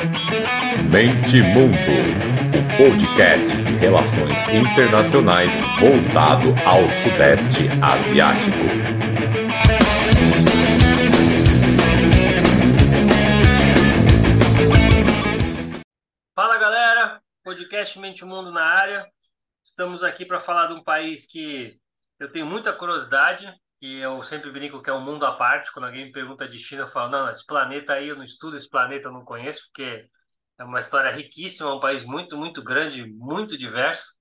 Mente Mundo, o podcast de relações internacionais voltado ao Sudeste Asiático. Fala galera, podcast Mente Mundo na área. Estamos aqui para falar de um país que eu tenho muita curiosidade e eu sempre brinco que é um mundo à parte. Quando alguém me pergunta de China, eu falo: não, esse planeta aí eu não estudo, esse planeta eu não conheço, porque é uma história riquíssima, é um país muito, muito grande, muito diverso.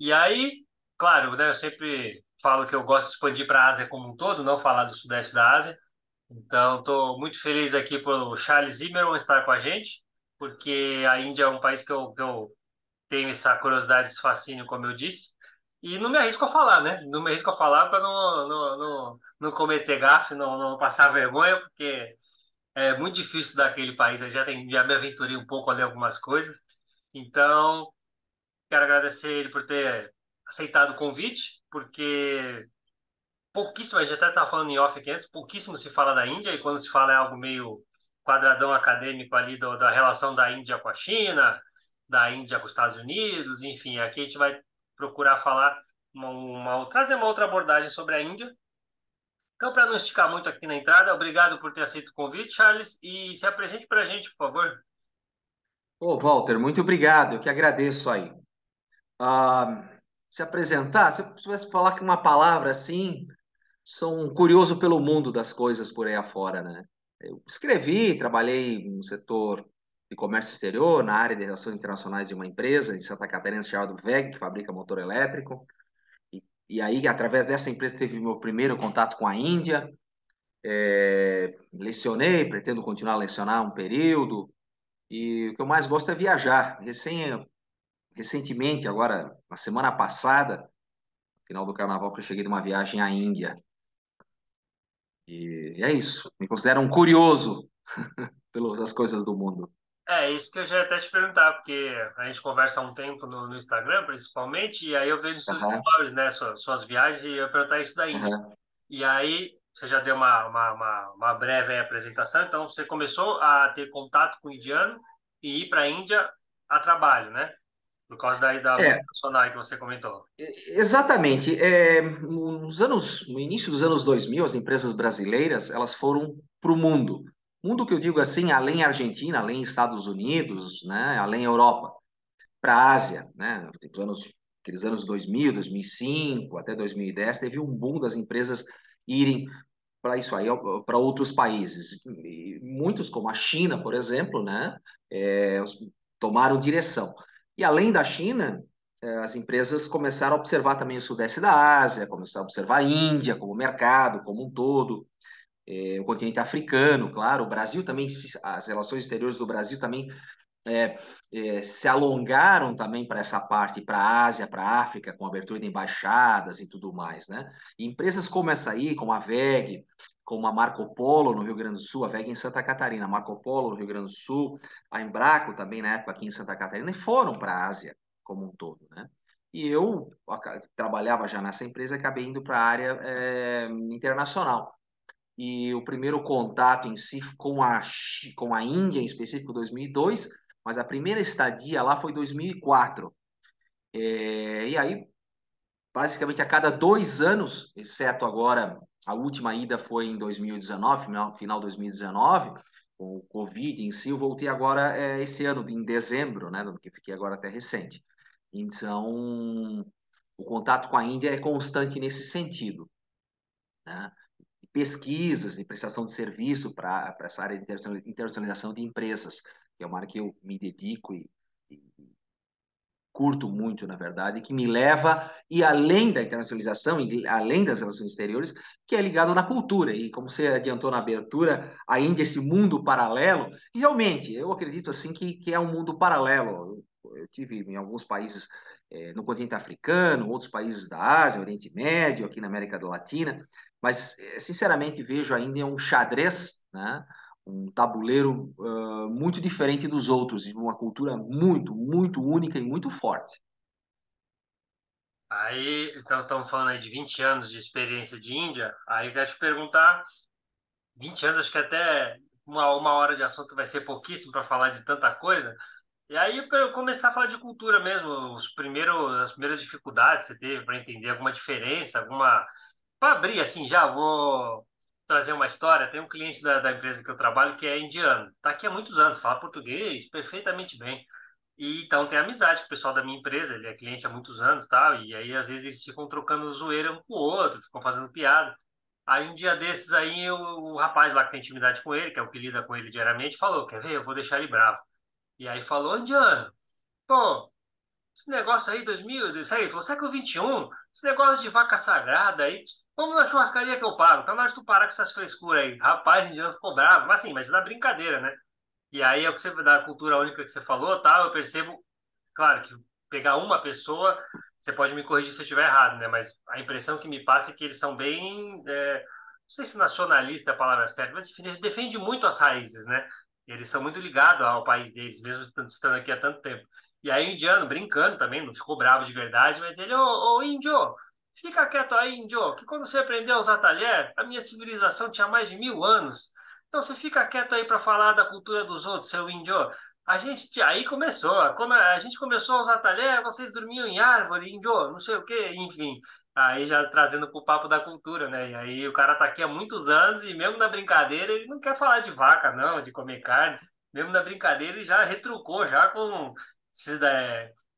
E aí, claro, né, eu sempre falo que eu gosto de expandir para a Ásia como um todo, não falar do Sudeste da Ásia. Então, estou muito feliz aqui por Charles Zimmerman estar com a gente, porque a Índia é um país que eu, que eu tenho essa curiosidade, esse fascínio, como eu disse. E não me arrisco a falar, né? Não me arrisco a falar para não, não, não, não cometer gafe, não, não passar vergonha, porque é muito difícil daquele país. Eu já, tem, já me aventurei um pouco ali algumas coisas. Então, quero agradecer ele por ter aceitado o convite, porque pouquíssimo, a gente até estava falando em off aqui antes, pouquíssimo se fala da Índia, e quando se fala é algo meio quadradão acadêmico ali do, da relação da Índia com a China, da Índia com os Estados Unidos, enfim, aqui a gente vai procurar falar uma, uma trazer uma outra abordagem sobre a Índia então, para não esticar muito aqui na entrada, obrigado por ter aceito o convite, Charles, e se apresente para a gente, por favor. Ô, Walter, muito obrigado, eu que agradeço aí. Ah, se apresentar, se eu pudesse falar que uma palavra assim, sou um curioso pelo mundo das coisas por aí afora, né? Eu escrevi, trabalhei no setor de comércio exterior, na área de relações internacionais de uma empresa em Santa Catarina chamada VEG, que fabrica motor elétrico. E aí, através dessa empresa, teve meu primeiro contato com a Índia. É, lecionei, pretendo continuar a lecionar um período. E o que eu mais gosto é viajar. Recém, recentemente, agora, na semana passada, final do carnaval, que eu cheguei de uma viagem à Índia. E é isso. Me considero um curioso pelas coisas do mundo. É, isso que eu já ia até te perguntar, porque a gente conversa há um tempo no, no Instagram, principalmente, e aí eu vejo seus uhum. stories, né, suas, suas, viagens, e eu ia perguntar isso daí. Uhum. E aí, você já deu uma, uma, uma, uma breve apresentação, então você começou a ter contato com o indiano e ir para a Índia a trabalho, né? Por causa daí da é, que você comentou. Exatamente. É, nos anos, no início dos anos 2000, as empresas brasileiras elas foram para o mundo. Mundo que eu digo assim, além Argentina, além Estados Unidos, né, além Europa, para a Ásia, né, anos, aqueles anos 2000, 2005 até 2010, teve um boom das empresas irem para isso aí, para outros países. E muitos, como a China, por exemplo, né, é, tomaram direção. E além da China, é, as empresas começaram a observar também o Sudeste da Ásia, começaram a observar a Índia como mercado, como um todo é, o continente africano, claro, o Brasil também, as relações exteriores do Brasil também é, é, se alongaram também para essa parte, para a Ásia, para a África, com abertura de embaixadas e tudo mais, né? E empresas como essa aí, como a VEG, como a Marco Polo no Rio Grande do Sul, a VEG em Santa Catarina, a Marco Polo no Rio Grande do Sul, a Embraco também na época aqui em Santa Catarina, e foram para a Ásia como um todo, né? E eu trabalhava já nessa empresa, acabei indo para a área é, internacional e o primeiro contato em si com a, com a Índia, em específico 2002, mas a primeira estadia lá foi 2004. É, e aí, basicamente, a cada dois anos, exceto agora, a última ida foi em 2019, final, final 2019, com o Covid em si, eu voltei agora é, esse ano, em dezembro, né, que fiquei agora até recente. Então, o contato com a Índia é constante nesse sentido. Né? Pesquisas de prestação de serviço para essa área de internacionalização de empresas, que é uma área que eu me dedico e, e curto muito, na verdade, que me leva, e além da internacionalização, e além das relações exteriores, que é ligado na cultura. E como você adiantou na abertura, ainda esse mundo paralelo, realmente, eu acredito assim que, que é um mundo paralelo. Eu tive em alguns países é, no continente africano, outros países da Ásia, Oriente Médio, aqui na América Latina, mas eh, sinceramente vejo ainda um xadrez, né? um tabuleiro uh, muito diferente dos outros, uma cultura muito, muito única e muito forte. Aí, então, estamos falando aí de 20 anos de experiência de Índia, aí eu quero te perguntar, 20 anos, acho que até uma, uma hora de assunto vai ser pouquíssimo para falar de tanta coisa. E aí eu começar a falar de cultura mesmo, os primeiros, as primeiras dificuldades que você teve para entender alguma diferença, alguma para abrir assim, já vou trazer uma história. Tem um cliente da, da empresa que eu trabalho que é indiano, está aqui há muitos anos, fala português perfeitamente bem. E então tem amizade com o pessoal da minha empresa, ele é cliente há muitos anos, tal, e aí às vezes eles ficam trocando zoeira um com o outro, ficam fazendo piada. Aí um dia desses aí o, o rapaz lá que tem intimidade com ele, que é o que lida com ele diariamente, falou: "Quer ver? Eu vou deixar ele bravo". E aí falou: "Indiano, pô, esse negócio aí 2000, isso aí, falou século 21, esse negócio de vaca sagrada aí, Vamos na churrascaria que eu pago. Tá na hora de tu parar com essas frescuras aí. Rapaz, o indiano ficou bravo. Mas assim, mas é da brincadeira, né? E aí é o que você da cultura única que você falou, tá? Eu percebo, claro, que pegar uma pessoa, você pode me corrigir se eu estiver errado, né? Mas a impressão que me passa é que eles são bem. É, não sei se nacionalista é a palavra certa, mas defende muito as raízes, né? Eles são muito ligados ao país deles, mesmo estando aqui há tanto tempo. E aí o indiano, brincando também, não ficou bravo de verdade, mas ele, ô, ô índio, Fica quieto aí, índio, que quando você aprendeu a usar talher, a minha civilização tinha mais de mil anos. Então você fica quieto aí para falar da cultura dos outros, seu índio. A gente aí começou. Quando a gente começou a usar talher, vocês dormiam em árvore, índio, não sei o quê, enfim. Aí já trazendo para o papo da cultura, né? E aí o cara tá aqui há muitos anos e mesmo na brincadeira ele não quer falar de vaca, não, de comer carne. Mesmo na brincadeira ele já retrucou já com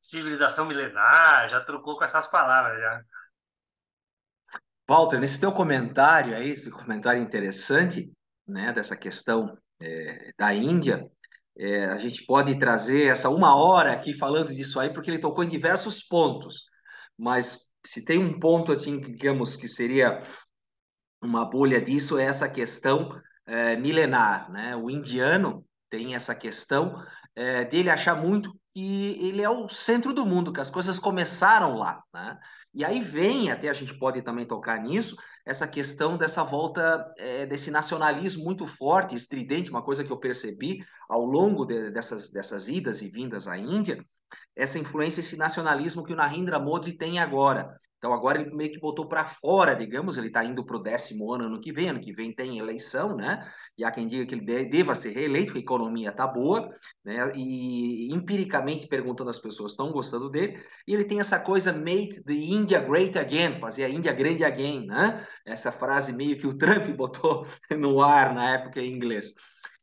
civilização milenar, já trucou com essas palavras já. Walter, nesse teu comentário aí, esse comentário interessante, né, dessa questão é, da Índia, é, a gente pode trazer essa uma hora aqui falando disso aí, porque ele tocou em diversos pontos. Mas se tem um ponto, assim, digamos, que seria uma bolha disso, é essa questão é, milenar, né? O indiano tem essa questão é, dele achar muito que ele é o centro do mundo, que as coisas começaram lá, né? E aí vem, até a gente pode também tocar nisso, essa questão dessa volta, é, desse nacionalismo muito forte, estridente, uma coisa que eu percebi ao longo de, dessas, dessas idas e vindas à Índia, essa influência, esse nacionalismo que o Narendra Modi tem agora. Então, agora ele meio que botou para fora, digamos, ele está indo para o décimo ano ano que vem, ano que vem tem eleição, né? E há quem diga que ele deva ser reeleito, a economia está boa, né? E empiricamente perguntando às pessoas estão gostando dele. E ele tem essa coisa, make the India great again, fazer a Índia grande again, né? Essa frase meio que o Trump botou no ar na época em inglês.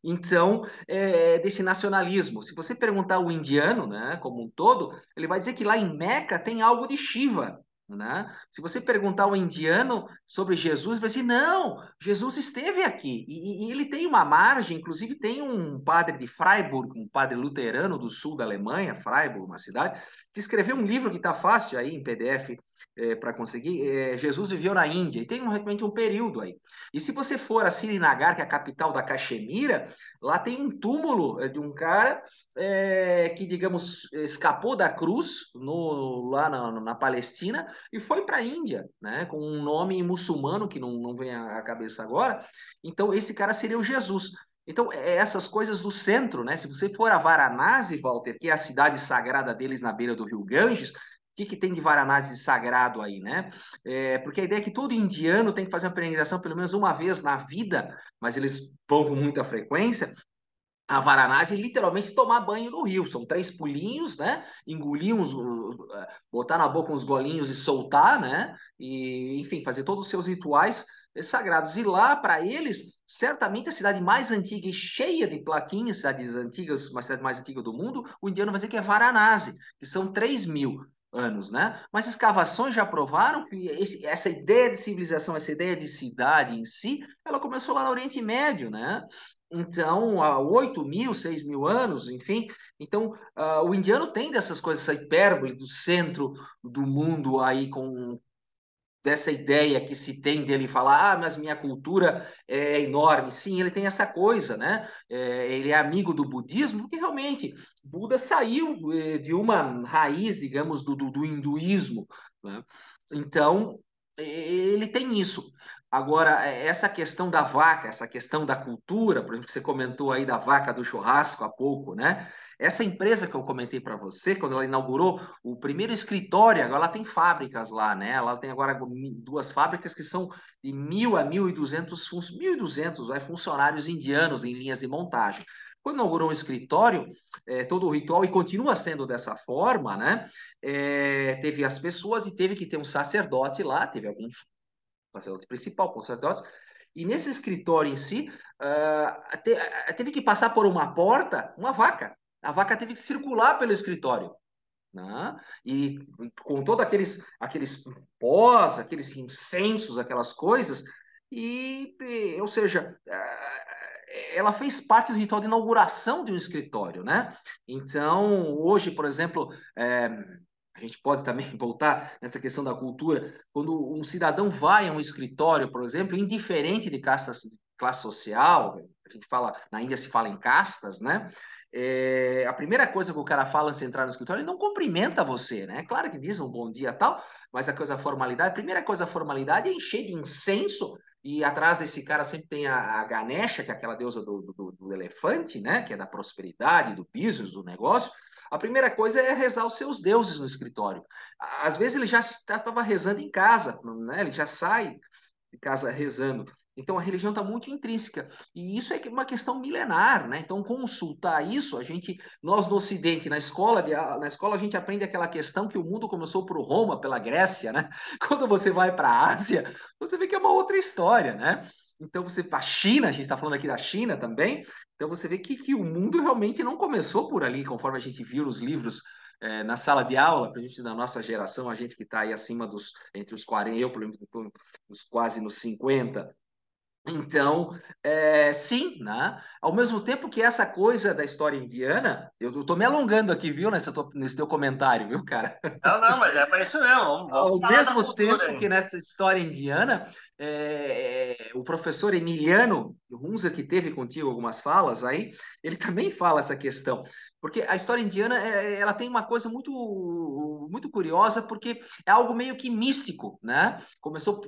Então, é, desse nacionalismo. Se você perguntar o indiano, né, como um todo, ele vai dizer que lá em Meca tem algo de Shiva. Né? Se você perguntar ao indiano sobre Jesus, ele vai dizer: não, Jesus esteve aqui. E, e, ele tem uma margem, inclusive tem um padre de Freiburg, um padre luterano do sul da Alemanha, Freiburg, uma cidade, que escreveu um livro que está fácil aí em PDF é, para conseguir. É, Jesus viveu na Índia e tem um, realmente um período aí. E se você for a Srinagar, que é a capital da Caxemira, lá tem um túmulo é, de um cara é, que, digamos, escapou da cruz no, lá na, na Palestina e foi para a Índia, né, com um nome muçulmano que não, não vem à cabeça agora. Então, esse cara seria o Jesus. Então, é essas coisas do centro, né? Se você for a Varanasi, Walter, que é a cidade sagrada deles na beira do rio Ganges, que, que tem de Varanasi de sagrado aí, né? É, porque a ideia é que todo indiano tem que fazer uma peregrinação pelo menos uma vez na vida, mas eles vão com muita frequência, a Varanasi literalmente tomar banho no rio. São três pulinhos, né? Engolir uns, botar na boca uns golinhos e soltar, né? E, enfim, fazer todos os seus rituais sagrados. E lá, para eles, certamente a cidade mais antiga e cheia de plaquinhas, cidades antigas, uma cidade mais antiga do mundo, o indiano vai dizer que é Varanasi, que são 3 mil anos, né? Mas escavações já provaram que esse, essa ideia de civilização, essa ideia de cidade em si, ela começou lá no Oriente Médio, né? Então, há 8 mil, 6 mil anos, enfim. Então, uh, o indiano tem dessas coisas, essa hipérbole do centro do mundo aí com dessa ideia que se tem dele falar, ah, mas minha cultura é enorme. Sim, ele tem essa coisa, né? É, ele é amigo do budismo, porque realmente Buda saiu eh, de uma raiz, digamos, do, do, do hinduísmo. Né? Então, ele tem isso. Agora, é, essa questão da vaca, essa questão da cultura, por exemplo, que você comentou aí da vaca do churrasco há pouco, né? Essa empresa que eu comentei para você, quando ela inaugurou o primeiro escritório, agora ela tem fábricas lá, né? Ela tem agora duas fábricas que são de mil a mil e duzentos, funcionários indianos em linhas de montagem. Quando inaugurou o escritório, é, todo o ritual, e continua sendo dessa forma, né? É, teve as pessoas e teve que ter um sacerdote lá, teve algum sacerdote principal, sacerdote, e nesse escritório em si, uh, te, teve que passar por uma porta uma vaca. A vaca teve que circular pelo escritório. Né? E com todos aqueles, aqueles pós, aqueles incensos, aquelas coisas, e, ou seja, ela fez parte do ritual de inauguração de um escritório, né? Então, hoje, por exemplo, é, a gente pode também voltar nessa questão da cultura, quando um cidadão vai a um escritório, por exemplo, indiferente de casta, classe social, a gente fala, na Índia se fala em castas, né? É, a primeira coisa que o cara fala de entrar no escritório, ele não cumprimenta você, né? Claro que diz um bom dia tal, mas a coisa formalidade, a primeira coisa a formalidade é encher de incenso e atrás desse cara sempre tem a, a Ganesha, que é aquela deusa do, do, do, elefante, né? Que é da prosperidade, do business, do negócio. A primeira coisa é rezar os seus deuses no escritório. Às vezes ele já estava rezando em casa, né? Ele já sai de casa rezando. Então a religião está muito intrínseca e isso é uma questão milenar, né? Então consultar isso, a gente, nós no Ocidente, na escola, de, na escola a gente aprende aquela questão que o mundo começou por Roma, pela Grécia, né? Quando você vai para a Ásia, você vê que é uma outra história, né? Então você a China, a gente está falando aqui da China também, então você vê que, que o mundo realmente não começou por ali, conforme a gente viu nos livros é, na sala de aula, para a gente da nossa geração, a gente que está aí acima dos entre os 40, eu, por exemplo, estou quase nos 50, então, é, sim, né? Ao mesmo tempo que essa coisa da história indiana, eu estou me alongando aqui, viu, nesse, nesse teu comentário, viu, cara? Não, não, mas é para isso mesmo. Vamos, vamos Ao mesmo tempo aí. que nessa história indiana, é, o professor Emiliano Runza, que teve contigo algumas falas aí, ele também fala essa questão. Porque a história indiana é, ela tem uma coisa muito, muito curiosa, porque é algo meio que místico, né? Começou,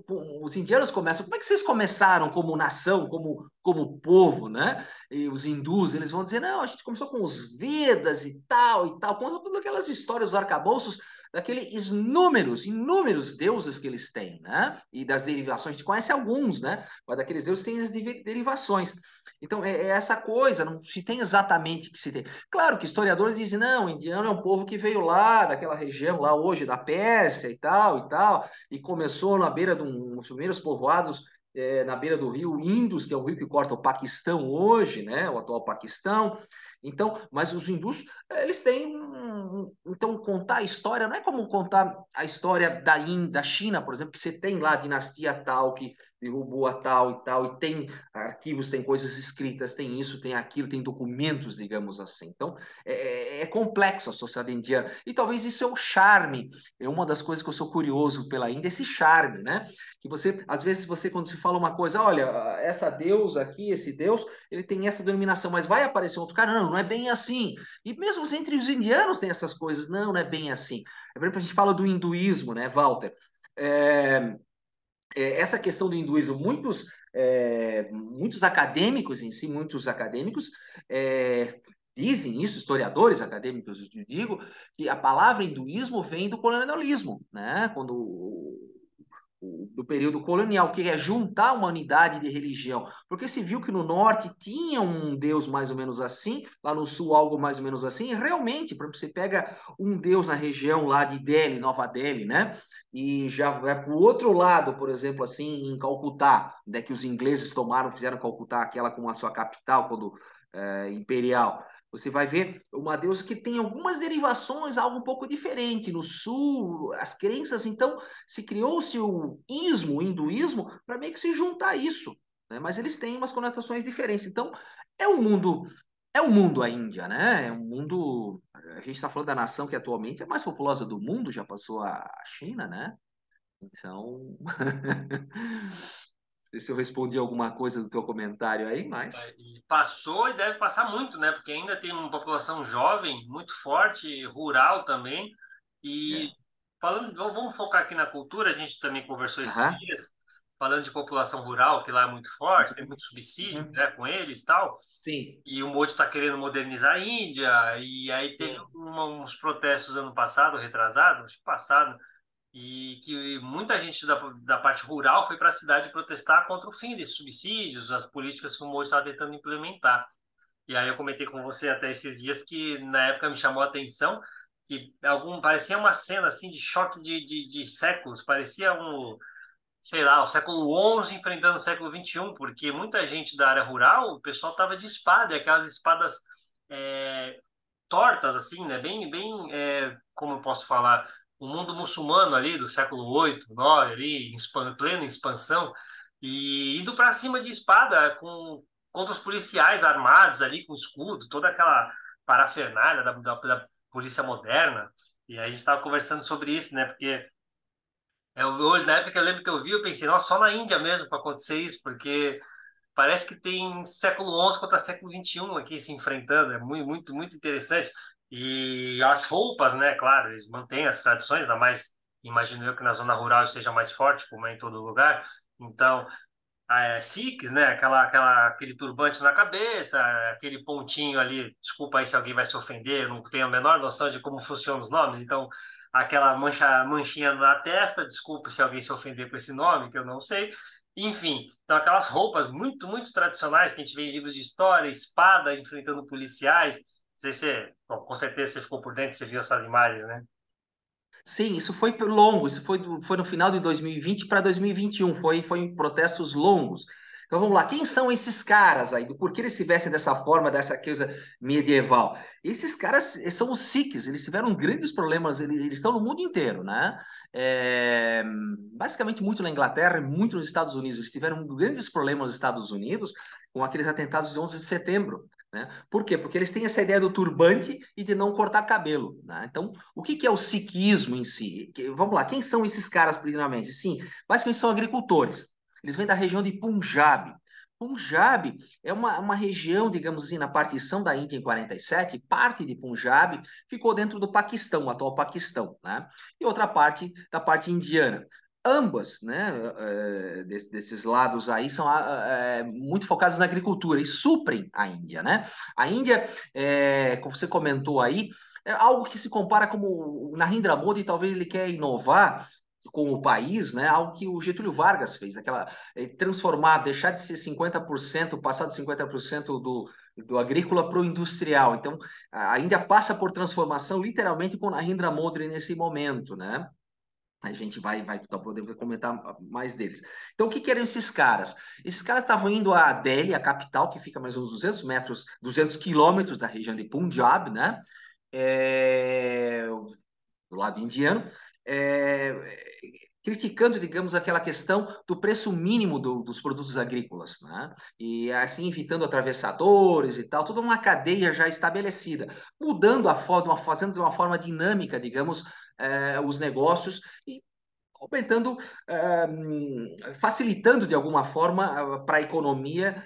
os indianos começam. Como é que vocês começaram como nação, como, como povo, né? E os hindus, eles vão dizer: não, a gente começou com os Vedas e tal e tal, conta todas aquelas histórias, os arcabouços daqueles inúmeros, inúmeros deuses que eles têm, né? E das derivações, a gente conhece alguns, né? Mas daqueles deuses tem as derivações. Então, é, é, essa coisa, não se tem exatamente que se tem. Claro que historiadores dizem, não, o indiano é um povo que veio lá, daquela região lá hoje, da Pérsia e tal, e tal, e começou na beira de um, os primeiros povoados é, na beira do rio Indus, que é o rio que corta o Paquistão hoje, né? O atual Paquistão. Então, mas os hindus, eles têm. Então, contar a história não é como contar a história da, In, da China, por exemplo, que você tem lá a dinastia tal, que derrubou a tal e tal, e tem arquivos, tem coisas escritas, tem isso, tem aquilo, tem documentos, digamos assim. Então, é, é, é complexo a sociedade indiana. E talvez isso é o charme, é uma das coisas que eu sou curioso pela Índia, esse charme, né? Que você, às vezes, você, quando se fala uma coisa, olha, essa deusa aqui, esse deus, ele tem essa denominação, mas vai aparecer outro cara, não, não é bem assim. E mesmo entre os indianos tem essas coisas, não, não é bem assim. Por exemplo, a gente fala do hinduísmo, né, Walter? É, é, essa questão do hinduísmo, muitos, é, muitos acadêmicos em si, muitos acadêmicos é, dizem isso, historiadores acadêmicos, eu digo, que a palavra hinduísmo vem do colonialismo, né? Quando do período colonial, que é juntar uma unidade de religião. Porque se viu que no norte tinha um deus mais ou menos assim, lá no sul algo mais ou menos assim, e realmente, por exemplo, você pega um deus na região lá de Delhi, Nova Delhi, né? E já vai para o outro lado, por exemplo, assim, em Calcutá, né, que os ingleses tomaram, fizeram Calcutá aquela como a sua capital, quando é, imperial. Você vai ver uma deusa que tem algumas derivações, algo um pouco diferente. No sul, as crenças, então, se criou-se o ismo, o hinduísmo, para meio que se juntar a isso. Né? Mas eles têm umas conotações diferentes. Então, é um mundo. É um mundo a Índia, né? É um mundo. A gente está falando da nação que atualmente é a mais populosa do mundo, já passou a China, né? Então. sei se eu respondi alguma coisa do teu comentário aí, mas... Passou e deve passar muito, né? Porque ainda tem uma população jovem, muito forte, rural também. E é. falando, vamos focar aqui na cultura, a gente também conversou esses uhum. dias. falando de população rural, que lá é muito forte, tem muito subsídio uhum. né, com eles e tal. Sim. E o Modi está querendo modernizar a Índia, e aí teve uma, uns protestos ano passado, retrasado, acho que passado, e que muita gente da, da parte rural foi para a cidade protestar contra o fim desses subsídios, as políticas que o Modi estava tentando implementar. E aí eu comentei com você até esses dias que na época me chamou a atenção que algum parecia uma cena assim de choque de, de, de séculos, parecia um sei lá, o século XI enfrentando o século XXI, porque muita gente da área rural, o pessoal tava de espada, aquelas espadas é, tortas, assim, né? Bem, bem, é, como eu posso falar, o mundo muçulmano ali do século 8, 9, ali, em plena expansão, e indo para cima de espada com, contra os policiais armados ali com escudo, toda aquela parafernália da, da, da polícia moderna. E a gente estava conversando sobre isso, né? Porque eu, na época eu lembro que eu vi, eu pensei, nossa, só na Índia mesmo para acontecer isso, porque parece que tem século XI contra século XXI aqui se enfrentando, é muito, muito, muito interessante. E as roupas, né, claro, eles mantêm as tradições, ainda mais, imagino eu que na zona rural seja mais forte, como é em todo lugar. Então, é, Sikhs, né, aquela, aquela, aquele turbante na cabeça, aquele pontinho ali, desculpa aí se alguém vai se ofender, eu não tenho a menor noção de como funcionam os nomes, então aquela mancha, manchinha na testa, desculpe se alguém se ofender com esse nome, que eu não sei. Enfim, então aquelas roupas muito, muito tradicionais que a gente vê em livros de história, espada enfrentando policiais. Sei se, bom, com certeza você ficou por dentro, você viu essas imagens, né? Sim, isso foi longo, isso foi, foi no final de 2020 para 2021, foi, foi protestos longos. Então vamos lá, quem são esses caras aí? Por que eles se vestem dessa forma, dessa coisa medieval? Esses caras são os Sikhs, eles tiveram grandes problemas, eles, eles estão no mundo inteiro, né? É, basicamente muito na Inglaterra e muito nos Estados Unidos. Eles tiveram grandes problemas nos Estados Unidos com aqueles atentados de 11 de setembro. Né? Por quê? Porque eles têm essa ideia do turbante e de não cortar cabelo. Né? Então, o que, que é o sikhismo em si? Vamos lá, quem são esses caras, primeiramente? Sim, basicamente são agricultores. Eles vêm da região de Punjab. Punjab é uma, uma região, digamos assim, na partição da Índia em 47, parte de Punjab ficou dentro do Paquistão, o atual Paquistão, né? E outra parte da parte indiana. Ambas, né, é, desses lados aí são é, muito focados na agricultura e suprem a Índia, né? A Índia, é, como você comentou aí, é algo que se compara como o Narendra Modi, talvez ele quer inovar com o país, né? Algo que o Getúlio Vargas fez, aquela eh, transformar, deixar de ser 50%, passar de 50% do, do agrícola para o industrial. Então, ainda passa por transformação, literalmente, com a Rindra Modri nesse momento, né? A gente vai, vai poder comentar mais deles. Então, o que, que eram esses caras? Esses caras estavam indo a Delhi, a capital, que fica mais uns 200 metros, 200 quilômetros da região de Punjab, né? É... do lado indiano é, criticando, digamos, aquela questão do preço mínimo do, dos produtos agrícolas, né? E assim evitando atravessadores e tal, toda uma cadeia já estabelecida, mudando a forma, fazendo de uma forma dinâmica, digamos, é, os negócios e aumentando, é, facilitando de alguma forma para a economia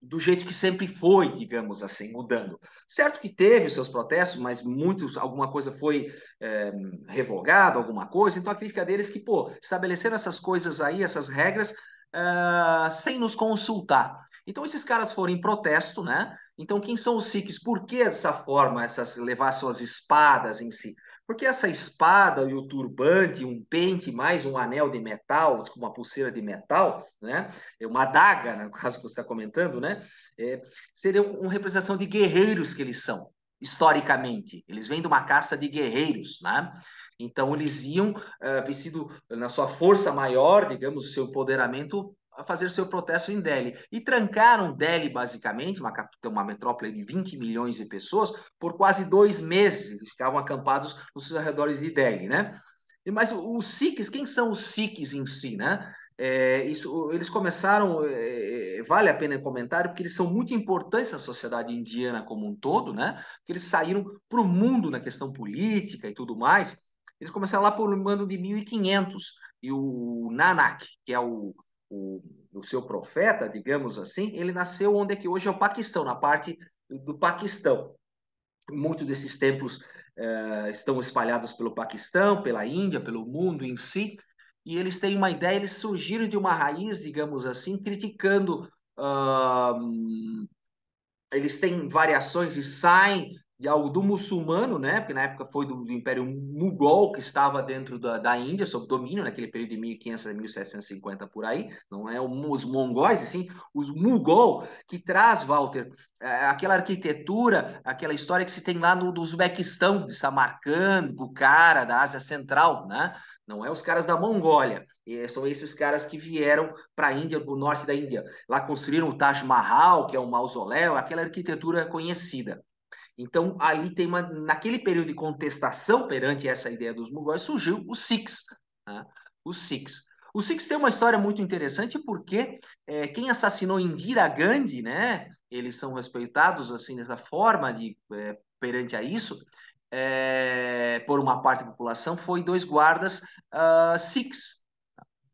do jeito que sempre foi, digamos assim, mudando. Certo que teve os seus protestos, mas muitos, alguma coisa foi é, revogada, alguma coisa. Então a crítica deles é que, pô, estabeleceram essas coisas aí, essas regras, uh, sem nos consultar. Então esses caras foram em protesto, né? Então quem são os Sikhs? Por que dessa forma, essas levar suas espadas em si? Porque essa espada e o turbante, um pente mais um anel de metal, uma pulseira de metal, né? É uma adaga, no caso que você está comentando, né? É, seria uma representação de guerreiros que eles são, historicamente. Eles vêm de uma caça de guerreiros, né? Então, eles iam uh, vestido na sua força maior, digamos, o seu empoderamento, a fazer seu protesto em Delhi. E trancaram Delhi, basicamente, uma, uma metrópole de 20 milhões de pessoas, por quase dois meses. Eles ficavam acampados nos arredores de Delhi, né? Mas os Sikhs, quem são os Sikhs em si, né? É, isso, eles começaram, é, vale a pena comentar, porque eles são muito importantes na sociedade indiana como um todo, né? Porque eles saíram para o mundo na questão política e tudo mais. Eles começaram lá por um ano de 1500 e o Nanak, que é o o, o seu profeta, digamos assim, ele nasceu onde é que hoje é o Paquistão, na parte do Paquistão. Muitos desses templos uh, estão espalhados pelo Paquistão, pela Índia, pelo mundo em si. e eles têm uma ideia, eles surgiram de uma raiz, digamos assim, criticando. Uh, eles têm variações e saem de algo do muçulmano, né? Porque na época foi do, Império Mugol que estava dentro da, da Índia, sob domínio, naquele período de 1500 a 1750 por aí. Não é os mongóis, sim, os Mugol que traz, Walter, é, aquela arquitetura, aquela história que se tem lá no, do Uzbequistão, de Samarcand, Bukhara, da Ásia Central, né? Não é os caras da Mongólia, são esses caras que vieram para a Índia, para o norte da Índia. Lá construíram o Taj Mahal, que é um mausoléu, aquela arquitetura conhecida. Então, ali tem uma. Naquele período de contestação perante essa ideia dos mongóis, surgiu o Sikhs. Né? Os Sikhs. O Sikhs tem uma história muito interessante porque é, quem assassinou Indira Gandhi, né? Eles são respeitados assim dessa forma de é, perante a isso. É, por uma parte da população foi dois guardas uh, Sikhs.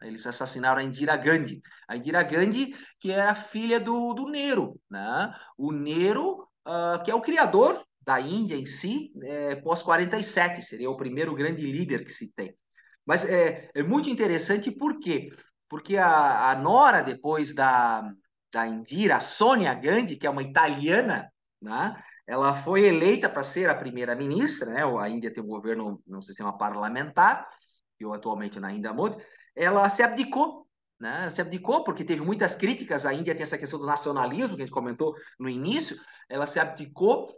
Eles assassinaram a Indira Gandhi. A Indira Gandhi, que é a filha do, do Nero. Né? O Nero uh, que é o criador da Índia em si, é, pós-47, seria o primeiro grande líder que se tem. Mas é, é muito interessante por quê? Porque a, a Nora, depois da, da Indira, a Sônia Gandhi, que é uma italiana, né? ela foi eleita para ser a primeira-ministra, né? a Índia tem um governo no sistema parlamentar, e atualmente na Índia Modi, ela se abdicou né? Se abdicou porque teve muitas críticas. A Índia tem essa questão do nacionalismo que a gente comentou no início. Ela se abdicou,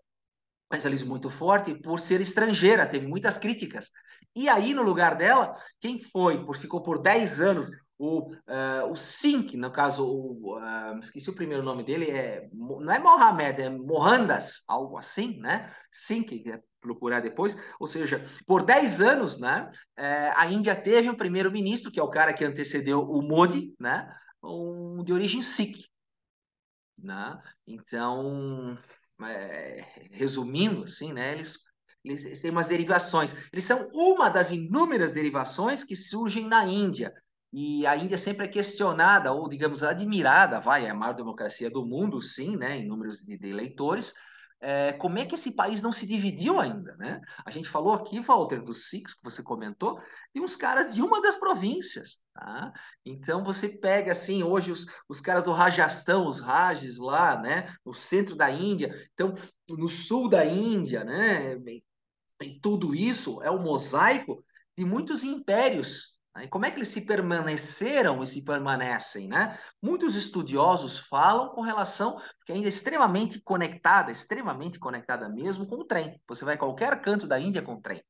nacionalismo muito forte, por ser estrangeira. Teve muitas críticas. E aí, no lugar dela, quem foi? Por, ficou por 10 anos o, uh, o Sink, no caso, o, uh, esqueci o primeiro nome dele, é, não é Mohamed, é Mohandas, algo assim, né? Sink, é procurar depois. Ou seja, por 10 anos, né, é, a Índia teve um primeiro-ministro, que é o cara que antecedeu o Modi, né, um, de origem Sikh. Né? Então, é, resumindo, assim, né, eles, eles têm umas derivações. Eles são uma das inúmeras derivações que surgem na Índia. E a Índia sempre é questionada, ou digamos, admirada, vai, é a maior democracia do mundo, sim, né, em números de, de eleitores, é, como é que esse país não se dividiu ainda, né? A gente falou aqui, Walter, dos Sikhs, que você comentou, de uns caras de uma das províncias, tá? Então, você pega, assim, hoje os, os caras do Rajastão, os Rajas lá, né? No centro da Índia, então, no sul da Índia, né? E tudo isso é o um mosaico de muitos impérios e como é que eles se permaneceram e se permanecem, né? Muitos estudiosos falam com relação que ainda é extremamente conectada, extremamente conectada mesmo com o trem. Você vai a qualquer canto da Índia com o trem.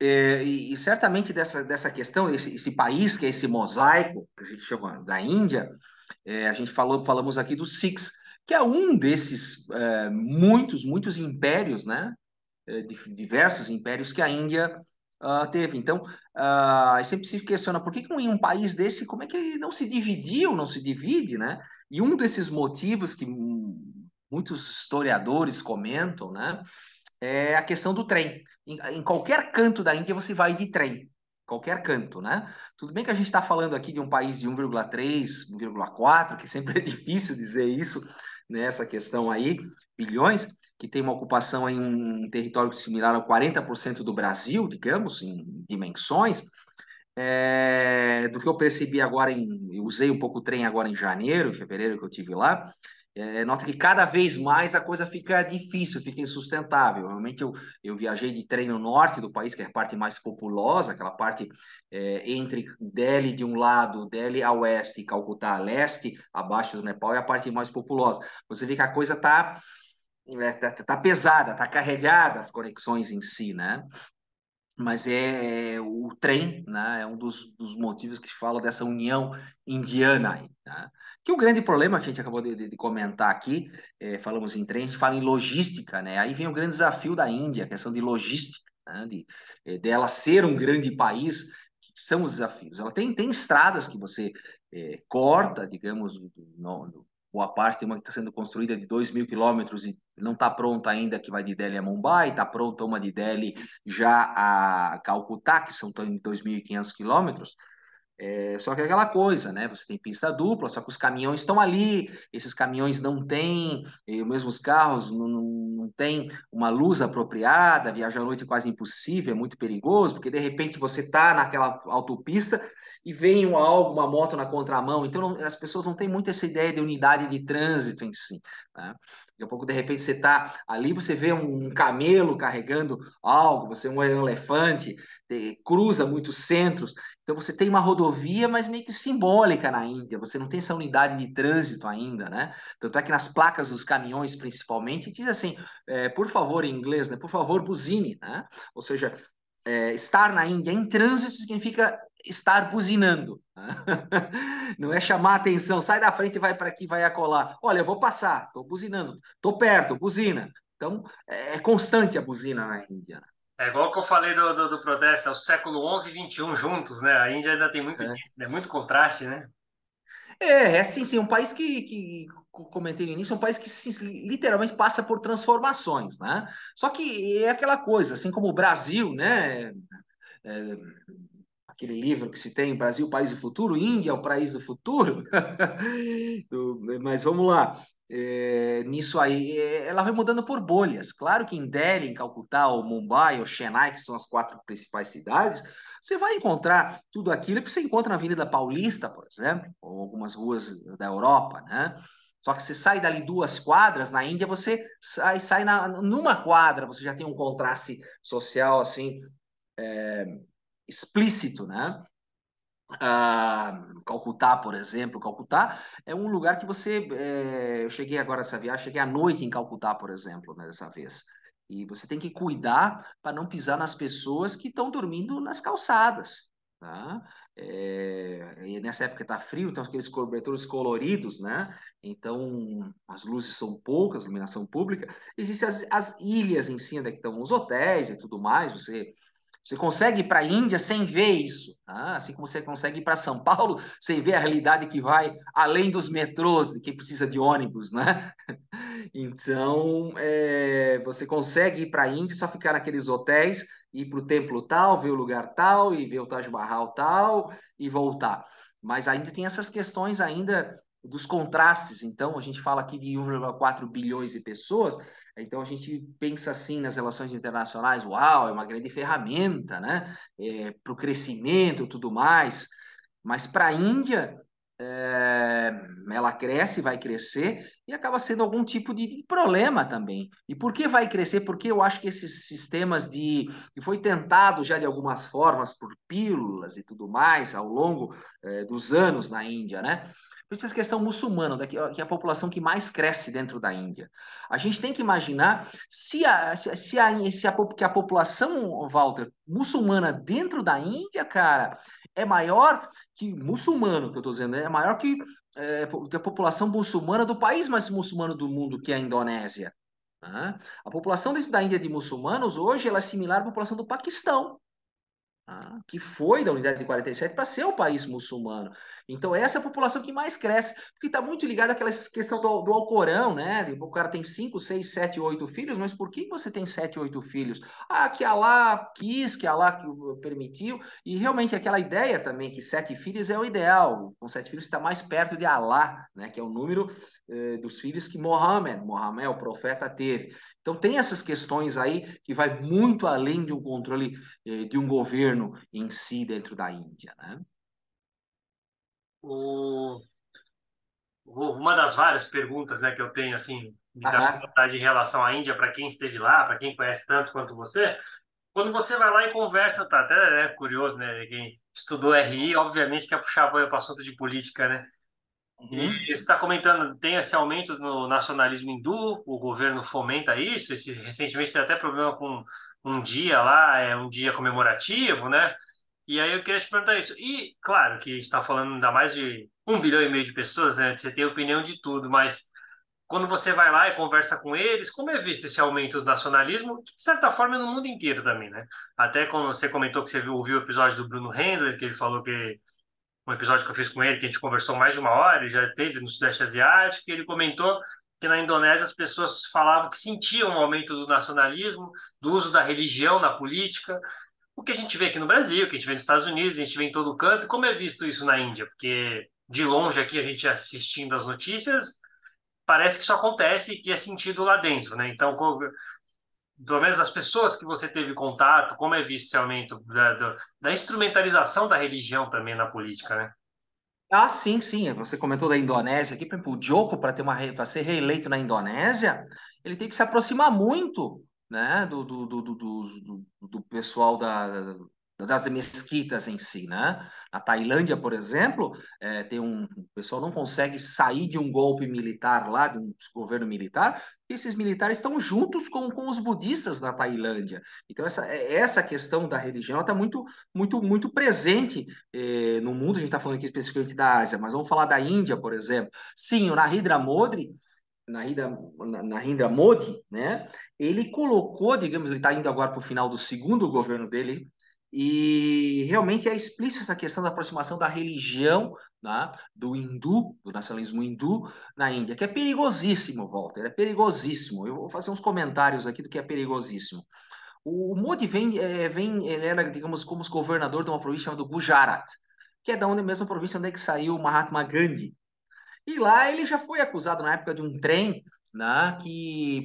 É, e, e, certamente dessa, dessa questão, esse, esse, país que é esse mosaico, que a gente chama da Índia, é, a gente falou, falamos aqui dos Sikhs, que é um desses é, muitos, muitos impérios, né? É, diversos impérios que a Índia uh, teve. Então, uh, sempre se questiona por que, que em um país desse, como é que ele não se dividiu, não se divide, né? E um desses motivos que muitos historiadores comentam, né, é a questão do trem. Em, em qualquer canto da Índia você vai de trem qualquer canto, né? Tudo bem que a gente está falando aqui de um país de 1,3, 1,4, que sempre é difícil dizer isso nessa questão aí, bilhões, que tem uma ocupação em um território similar ao 40% do Brasil, digamos, em dimensões, é, do que eu percebi agora, em, eu usei um pouco o trem agora em janeiro, fevereiro que eu tive lá, é, nota que cada vez mais a coisa fica difícil, fica insustentável. Realmente eu, eu viajei de trem no norte do país, que é a parte mais populosa, aquela parte é, entre Delhi de um lado, Delhi a oeste, Calcutá a leste, abaixo do Nepal, é a parte mais populosa. Você vê que a coisa está é, tá, tá pesada, tá carregada as conexões em si, né? Mas é, é o trem, né? É um dos, dos motivos que fala dessa união indiana aí, né? Que o grande problema que a gente acabou de, de, comentar aqui, é, falamos em trem, a gente fala em logística, né? Aí vem o grande desafio da Índia, a questão de logística, né? de, é, dela ser um grande país, são os desafios. Ela tem, tem estradas que você é, corta, digamos, no, no, boa parte, tem uma que está sendo construída de 2 mil quilômetros e não está pronta ainda, que vai de Delhi a Mumbai, está pronta uma de Delhi já a Calcutá, que são 2.500 quilômetros, é, só que é aquela coisa, né? Você tem pista dupla, só que os caminhões estão ali, esses caminhões não têm, mesmo os carros não, não, não têm uma luz apropriada, viajar à noite é quase impossível, é muito perigoso, porque de repente você está naquela autopista e vem algo, uma moto na contramão. Então, não, as pessoas não têm muito essa ideia de unidade de trânsito em si. Né? Daqui a pouco, de repente, você está ali, você vê um camelo carregando algo, você um elefante, cruza muitos centros. Então, você tem uma rodovia, mas meio que simbólica na Índia. Você não tem essa unidade de trânsito ainda, né? Tanto é que nas placas dos caminhões, principalmente, diz assim, é, por favor, em inglês, né? Por favor, buzine, né? Ou seja, é, estar na Índia em trânsito significa estar buzinando. Não é chamar atenção, sai da frente e vai para aqui, vai acolar. Olha, eu vou passar, estou buzinando, estou perto, buzina. Então, é, é constante a buzina na Índia. É igual que eu falei do, do, do protesto, é o século XI e XXI juntos, né? A Índia ainda tem muito é. disso, né? Muito contraste, né? É, é sim, sim, um país que, que comentei no início, é um país que sim, literalmente passa por transformações, né? Só que é aquela coisa, assim como o Brasil, né? É, aquele livro que se tem, Brasil, País do Futuro, Índia, é o País do Futuro. Mas vamos lá. É, nisso aí, é, ela vai mudando por bolhas. Claro que em Delhi, em Calcutá, ou Mumbai, ou Chennai, que são as quatro principais cidades, você vai encontrar tudo aquilo que você encontra na Avenida Paulista, por exemplo, ou algumas ruas da Europa, né? Só que você sai dali duas quadras, na Índia você sai, sai na, numa quadra, você já tem um contraste social assim é, explícito, né? Uh, Calcutá, por exemplo, Calcutá é um lugar que você. É, eu cheguei agora essa viagem, cheguei à noite em Calcutá, por exemplo, né, dessa vez. E você tem que cuidar para não pisar nas pessoas que estão dormindo nas calçadas. Tá? É, e nessa época está frio, então aqueles cobertores coloridos, né? Então as luzes são poucas, iluminação pública. Existem as, as ilhas em cima, que estão os hotéis e tudo mais. Você você consegue ir para a Índia sem ver isso, tá? assim como você consegue ir para São Paulo sem ver a realidade que vai além dos metrôs, de quem precisa de ônibus, né? Então, é, você consegue ir para a Índia, só ficar naqueles hotéis, ir para o templo tal, ver o lugar tal, e ver o Taj Mahal tal, e voltar. Mas ainda tem essas questões ainda dos contrastes. Então, a gente fala aqui de 1,4 bilhões de pessoas, então a gente pensa assim nas relações internacionais, uau, é uma grande ferramenta, né, é, para o crescimento, tudo mais. Mas para a Índia, é, ela cresce, vai crescer e acaba sendo algum tipo de, de, problema também. E por que vai crescer? Porque eu acho que esses sistemas de que foi tentado já de algumas formas por pílulas e tudo mais ao longo é, dos anos na Índia, né? Principalmente a questão muçulmana, que é a população que mais cresce dentro da Índia. A gente tem que imaginar se a, se a, se a, que a população, Walter, muçulmana dentro da Índia, cara, é maior que muçulmano, que eu estou dizendo, é maior que, é, a população muçulmana do país mais muçulmano do mundo, que é a Indonésia. Né? A população dentro da Índia de muçulmanos hoje ela é similar à população do Paquistão. Que foi da unidade de 47 para ser o país muçulmano. Então, essa é a população que mais cresce, porque está muito ligada àquela questão do, do Alcorão, né? O cara tem 5, 6, 7, 8 filhos, mas por que você tem 7, 8 filhos? Ah, que Allah quis, que Allah permitiu, e realmente aquela ideia também que sete filhos é o ideal. Com sete filhos está mais perto de Allah, né? Que é o número eh, dos filhos que Mohammed, Mohammed, o profeta, teve. Então tem essas questões aí que vai muito além de um controle eh, de um governo em si dentro da Índia, né? O... Uma das várias perguntas né, que eu tenho, assim, dá vontade em relação à Índia, para quem esteve lá, para quem conhece tanto quanto você, quando você vai lá e conversa, tá até é curioso, né? Quem estudou RI, obviamente quer puxar apoio para assunto de política, né? Uhum. E você está comentando, tem esse aumento no nacionalismo hindu, o governo fomenta isso, esse, recentemente tem até problema com um dia lá, é um dia comemorativo, né? E aí eu queria te perguntar isso. E, claro, que a gente está falando ainda mais de um bilhão e meio de pessoas, né? Você tem opinião de tudo, mas quando você vai lá e conversa com eles, como é visto esse aumento do nacionalismo? De certa forma, no mundo inteiro também, né? Até quando você comentou que você viu, ouviu o episódio do Bruno Hendler, que ele falou que um episódio que eu fiz com ele, que a gente conversou mais de uma hora, ele já teve no Sudeste Asiático, e ele comentou que na Indonésia as pessoas falavam que sentiam um aumento do nacionalismo, do uso da religião na política, o que a gente vê aqui no Brasil, que a gente vê nos Estados Unidos, a gente vê em todo canto. Como é visto isso na Índia? Porque de longe aqui a gente assistindo as notícias, parece que isso acontece e que é sentido lá dentro, né? Então, pelo menos das pessoas que você teve contato, como é visto esse aumento da, da, da instrumentalização da religião também na política, né? Ah, sim, sim. Você comentou da Indonésia aqui, por exemplo, o Joko, para ter uma para ser reeleito na Indonésia, ele tem que se aproximar muito, né, do, do, do, do, do pessoal da, das mesquitas em si, né? Na Tailândia, por exemplo, é, tem um o pessoal não consegue sair de um golpe militar lá, de um governo militar, e esses militares estão juntos com, com os budistas na Tailândia. Então essa é, essa questão da religião está muito muito muito presente eh, no mundo. A gente está falando aqui especificamente da Ásia, mas vamos falar da Índia, por exemplo. Sim, o Narendra Modi Narendra Modi, né? Ele colocou, digamos, ele está indo agora para o final do segundo governo dele, e realmente é explícita essa questão da aproximação da religião, né, do hindu, do nacionalismo hindu na Índia, que é perigosíssimo, Walter, é perigosíssimo. Eu vou fazer uns comentários aqui do que é perigosíssimo. O Modi vem, é, vem ele era, digamos, como governador de uma província chamada Gujarat, que é da onde mesma província onde é que saiu Mahatma Gandhi. E lá ele já foi acusado na época de um trem né, que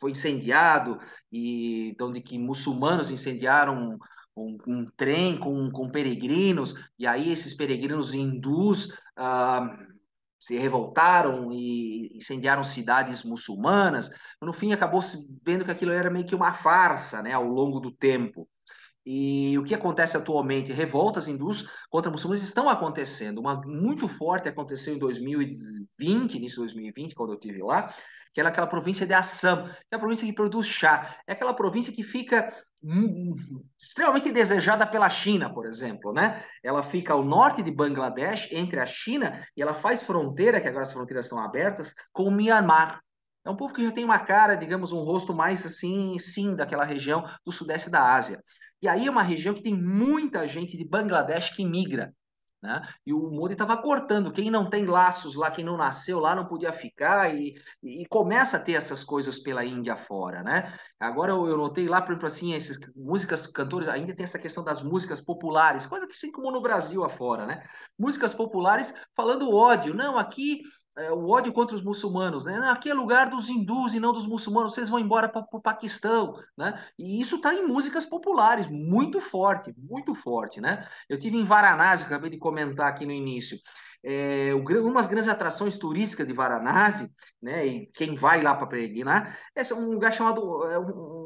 foi incendiado e onde que muçulmanos incendiaram um, um, trem com, com peregrinos e aí esses peregrinos hindus ah, se revoltaram e incendiaram cidades muçulmanas. No fim, acabou se vendo que aquilo era meio que uma farsa, né, ao longo do tempo. E o que acontece atualmente? Revoltas hindus contra muçulmanos estão acontecendo. Uma muito forte aconteceu em 2020, início de 2020, quando eu estive lá, que é aquela província de Assam, que é a província que produz chá. É aquela província que fica extremamente desejada pela China, por exemplo, né? Ela fica ao norte de Bangladesh, entre a China, e ela faz fronteira, que agora as fronteiras estão abertas, com o Myanmar. É um povo que já tem uma cara, digamos, um rosto mais assim, sim, daquela região do sudeste da Ásia. E aí é uma região que tem muita gente de Bangladesh que migra. Né? E o Modi estava cortando. Quem não tem laços lá, quem não nasceu lá, não podia ficar. E, e começa a ter essas coisas pela Índia fora. Né? Agora eu, eu notei lá, por exemplo, assim, essas músicas, cantores, ainda tem essa questão das músicas populares, coisa que sim como no Brasil afora. Né? Músicas populares falando ódio. Não, aqui é, o ódio contra os muçulmanos, né? Aqui é lugar dos hindus e não dos muçulmanos, vocês vão embora para o Paquistão, né? E isso está em músicas populares, muito forte, muito forte, né? Eu tive em Varanasi, acabei de comentar aqui no início, é, umas grandes atrações turísticas de Varanasi, né? E quem vai lá para peregrinar, é um lugar chamado, é um,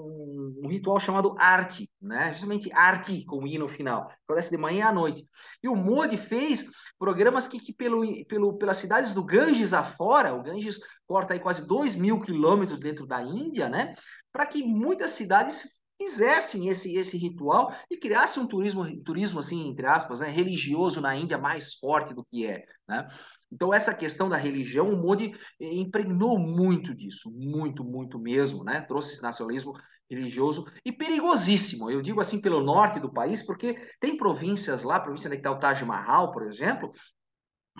um, ritual chamado arte, né? Justamente arte com i no final, acontece de manhã à noite. E o Modi fez programas que, que pelo, pelo, pelas cidades do Ganges afora, o Ganges corta aí quase 2 mil quilômetros dentro da Índia, né? Para que muitas cidades fizessem esse, esse ritual e criassem um turismo, turismo assim, entre aspas, né, religioso na Índia mais forte do que é, né? Então, essa questão da religião, o Modi impregnou muito disso, muito, muito mesmo, né? Trouxe esse nacionalismo religioso e perigosíssimo. Eu digo assim pelo norte do país, porque tem províncias lá, província onde está o Taj Mahal, por exemplo,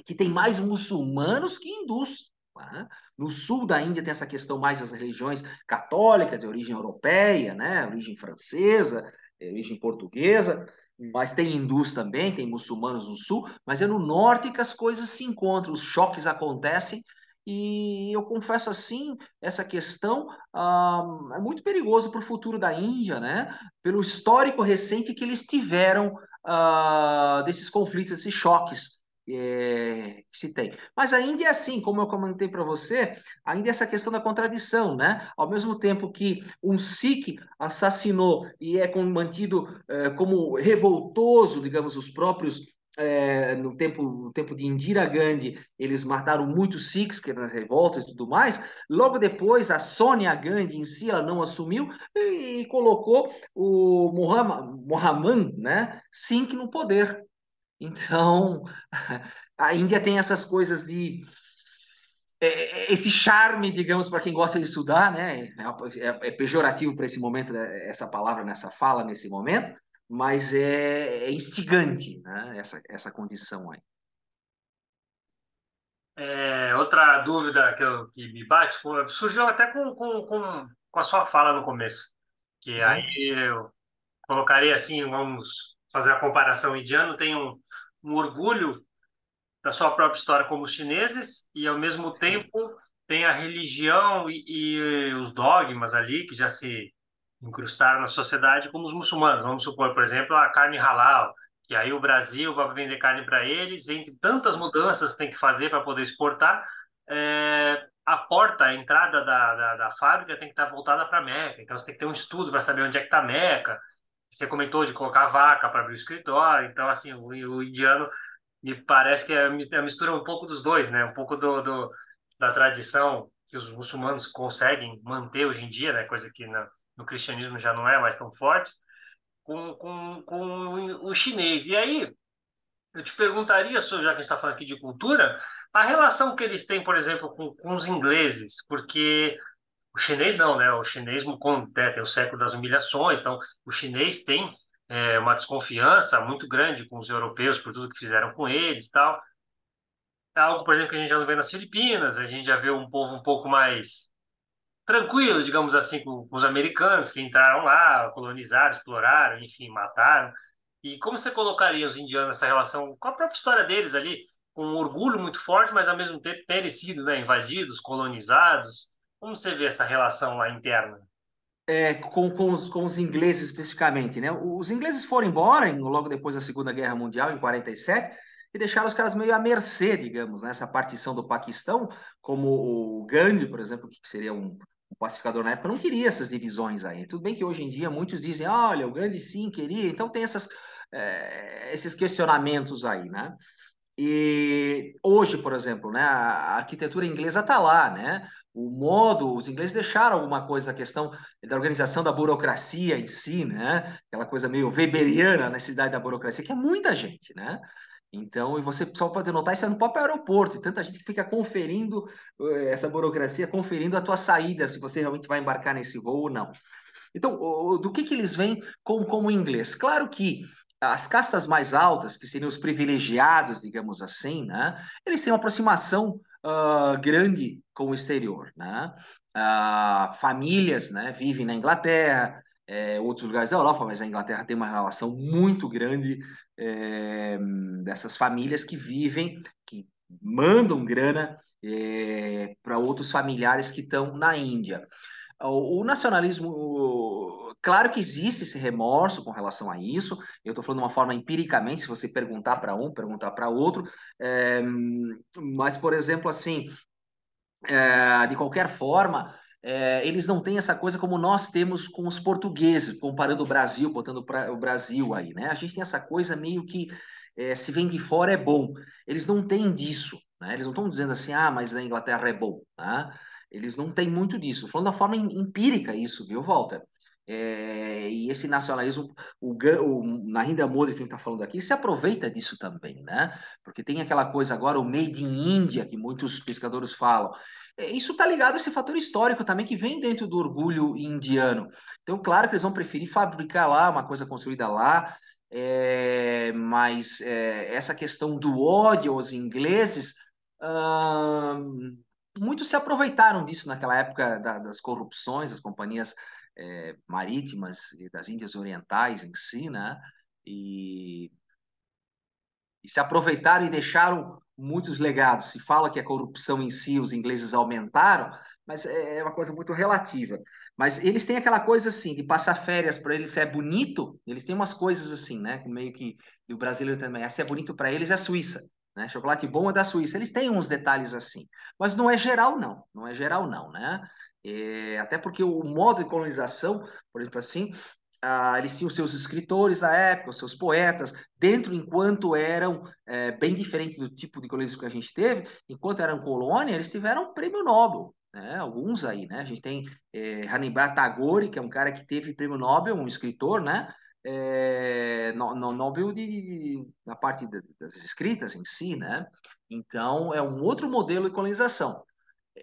que tem mais muçulmanos que hindus. Tá? No sul da Índia tem essa questão mais das religiões católicas, de origem europeia, né? origem francesa, origem portuguesa, mas tem hindus também, tem muçulmanos no sul, mas é no norte que as coisas se encontram, os choques acontecem e eu confesso assim, essa questão ah, é muito perigoso para o futuro da Índia, né? Pelo histórico recente que eles tiveram ah, desses conflitos, desses choques é, que se tem. Mas a Índia é assim, como eu comentei para você, ainda é essa questão da contradição, né? Ao mesmo tempo que um Sikh assassinou e é mantido é, como revoltoso, digamos, os próprios é, no, tempo, no tempo de Indira Gandhi, eles mataram muitos Sikhs, que nas revoltas e tudo mais. Logo depois, a Sonia Gandhi em si, ela não assumiu e, e colocou o Muhammad, Muhammad né, Singh no poder. Então, a Índia tem essas coisas de é, é esse charme, digamos, para quem gosta de estudar, né? É, é, é pejorativo para esse momento, né, essa palavra nessa fala, nesse momento, mas é, é instigante né, essa, essa condição aí. É, outra dúvida que, eu, que me bate surgiu até com, com, com, com, a sua fala no começo, que uhum. aí eu colocaria assim, vamos fazer a comparação, o indiano tem um, um orgulho da sua própria história como os chineses e ao mesmo Sim. tempo tem a religião e, e, os dogmas ali que já se incrustaram na sociedade, como os muçulmanos. Vamos supor, por exemplo, a carne halal, que aí o Brasil vai vender carne para eles, entre tantas mudanças que tem que fazer para poder exportar, é, a porta, a entrada da, da, da fábrica tem que estar voltada para a Meca. Então você tem que ter um estudo para saber onde é que está a Meca. Você comentou de colocar vaca para abrir o escritório. Então, assim, o, o indiano me parece que é a mistura um pouco dos dois, né? Um pouco do, do da tradição que os muçulmanos conseguem manter hoje em dia, né? Coisa que no, no cristianismo já não é mais tão forte, com, com, com o chinês. E aí, eu te perguntaria, já que a gente está falando aqui de cultura, a relação que eles têm, por exemplo, com, com os ingleses, porque o chinês não, né? O chinês com, né, tem o século das humilhações, então o chinês tem é, uma desconfiança muito grande com os europeus por tudo que fizeram com eles tal. É algo, por exemplo, que a gente já não vê nas Filipinas, a gente já vê um povo um pouco mais tranquilo, digamos assim, com, com os americanos que entraram lá, colonizaram, exploraram, enfim, mataram. E como você colocaria os indianos nessa relação com a própria história deles ali, com um orgulho muito forte, mas ao mesmo tempo terem sido né, invadidos, colonizados? Como você vê essa relação lá interna? É, com, com, os, com os ingleses especificamente, né? Os ingleses foram embora logo depois da Segunda Guerra Mundial, em 47, e deixaram os caras meio à mercê, digamos, nessa né? partição do Paquistão, como o Gandhi, por exemplo, que seria um, um pacificador na época, não queria essas divisões aí. Tudo bem que hoje em dia muitos dizem, olha, o Gandhi sim queria, então tem essas, é, esses questionamentos aí, né? E hoje, por exemplo, né, a arquitetura inglesa está lá, né? O modo, os ingleses deixaram alguma coisa, a questão da organização da burocracia em si, né? Aquela coisa meio weberiana na cidade da burocracia, que é muita gente, né? Então, e você só pode notar isso é no próprio aeroporto, e tanta gente que fica conferindo eh, essa burocracia, conferindo a tua saída, se você realmente vai embarcar nesse voo ou não. Então, do que, que eles vêm como, como inglês? Claro que as castas mais altas, que seriam os privilegiados, digamos assim, né, eles têm uma aproximação uh, grande com o exterior. Né? Uh, famílias né, vivem na Inglaterra, é, outros lugares da Europa, mas a Inglaterra tem uma relação muito grande é, dessas famílias que vivem, que mandam grana é, para outros familiares que estão na Índia. O, nacionalismo Claro que existe esse remorso com relação a isso. Eu estou falando de uma forma empiricamente, se você perguntar para um, perguntar para outro. É, mas, por exemplo, assim, é, de qualquer forma, é, eles não têm essa coisa como nós temos com os portugueses, comparando o Brasil, botando pra, o Brasil aí, né? A gente tem essa coisa meio que é, se vem de fora é bom. Eles não têm disso, né? Eles não estão dizendo assim, ah, mas na Inglaterra é bom, né? Eles não têm muito disso. Falando da forma empírica isso, viu, Walter? É, e esse nacionalismo, o, o Narendra Modi que a gente está falando aqui, se aproveita disso também, né? Porque tem aquela coisa agora, o made in India, que muitos pescadores falam. Isso está ligado a esse fator histórico também, que vem dentro do orgulho indiano. Então, claro que eles vão preferir fabricar lá, uma coisa construída lá, é, mas é, essa questão do ódio aos ingleses, hum, muitos se aproveitaram disso naquela época da, das corrupções, das companhias é, marítimas das Índias Orientais em si, né? E, e se aproveitaram e deixaram muitos legados. Se fala que a corrupção em si os ingleses aumentaram, mas é, é uma coisa muito relativa. Mas eles têm aquela coisa assim, de passar férias para eles é bonito, eles têm umas coisas assim, né? Meio que o brasileiro também, se é bonito para eles é a Suíça. Né? Chocolate bom é da Suíça. Eles têm uns detalhes assim, mas não é geral, não. Não é geral, não, né? É, até porque o modo de colonização, por exemplo assim, ah, eles tinham seus escritores da época, seus poetas, dentro, enquanto eram é, bem diferentes do tipo de colonização que a gente teve, enquanto eram colônia, eles tiveram prêmio Nobel, né? alguns aí, né? A gente tem é, Hannibal Tagore, que é um cara que teve prêmio Nobel, um escritor, né? É, no, no, Nobel de, na parte das escritas em si, né? Então, é um outro modelo de colonização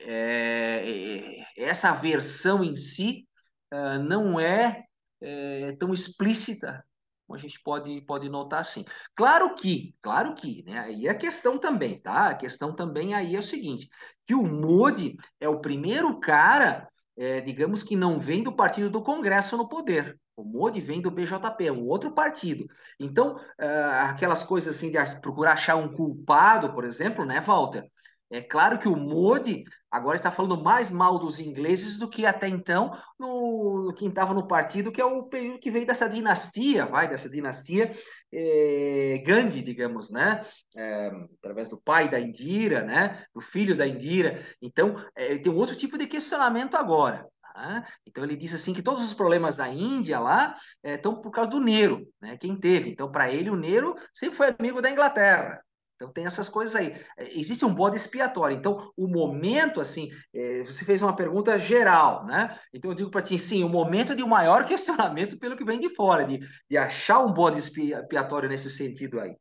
é, é, essa versão em si uh, não é, é, tão explícita como a gente pode, pode notar assim. Claro que, claro que, né? Aí é a questão também, tá? A questão também aí é o seguinte, que o Modi é o primeiro cara, é, digamos que não vem do partido do Congresso no poder. O Modi vem do BJP, um outro partido. Então, uh, aquelas coisas assim de procurar achar um culpado, por exemplo, né, Walter? É claro que o Modi agora está falando mais mal dos ingleses do que até então no quem estava no partido, que é o período que veio dessa dinastia, vai dessa dinastia é, Gandhi, digamos, né? É, através do pai da Indira, né? Do filho da Indira. Então, é, tem um outro tipo de questionamento agora. Tá? Então ele disse assim que todos os problemas da Índia lá estão por causa do Nero, né? Quem teve? Então para ele o Nero sempre foi amigo da Inglaterra. Então tem essas coisas aí. É, existe um bode expiatório. Então o momento, assim, é, você fez uma pergunta geral, né? Então eu digo para ti, sim, o momento de um maior questionamento pelo que vem de fora, de, de achar um bode expiatório nesse sentido aí.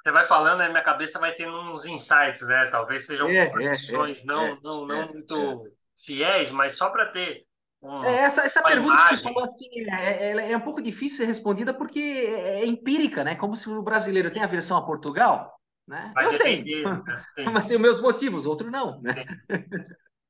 Você vai falando, aí minha cabeça vai tendo uns insights, né? Talvez sejam é, é, é, não, é, não, não é, muito fiéis, mas só para ter um, é, essa, essa pergunta imagem. que você falou assim, é, é, um pouco difícil ser respondida porque é, é empírica, né? Como se o brasileiro tem aversão a Portugal, né? Vai Eu tenho, né? mas tenho meus motivos, outro não, né?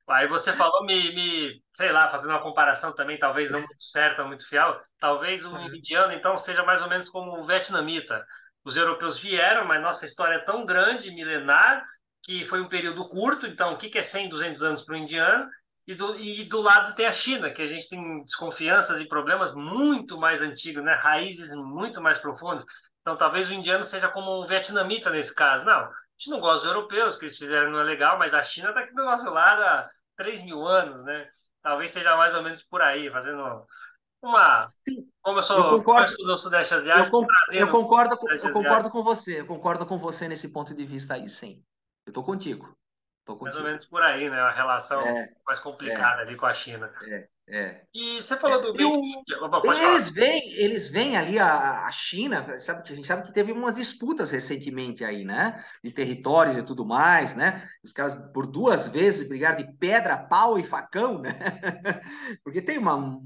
Aí você falou, me, me, sei lá, fazendo uma comparação também, talvez não muito certa, muito fiel, talvez o indiano, então, seja mais ou menos como o vietnamita. Os europeus vieram, mas nossa história é tão grande, milenar, que foi um período curto, então o que é 100, 200 anos para o indiano? E do, e do lado tem a China, que a gente tem desconfianças e problemas muito mais antigos, né? raízes muito mais profundas. Então, talvez o indiano seja como o vietnamita nesse caso. Não, a gente não gosta dos europeus, o que eles fizeram não é legal, mas a China está aqui do nosso lado há 3 mil anos, né? Talvez seja mais ou menos por aí, fazendo uma. Sim. Como eu sou eu concordo, do Sudeste Asiático, eu, eu concordo, com, eu concordo com você, eu concordo com você nesse ponto de vista aí, sim. Eu estou contigo. Mais ou menos por aí, né? A relação é, mais complicada é, ali com a China. É, é. E você falou do Make Eles vêm, eles vêm ali a, a China, sabe, a gente sabe que teve umas disputas recentemente aí, né? De territórios e tudo mais, né? Os caras por duas vezes brigaram de pedra, pau e facão, né? Porque tem uma,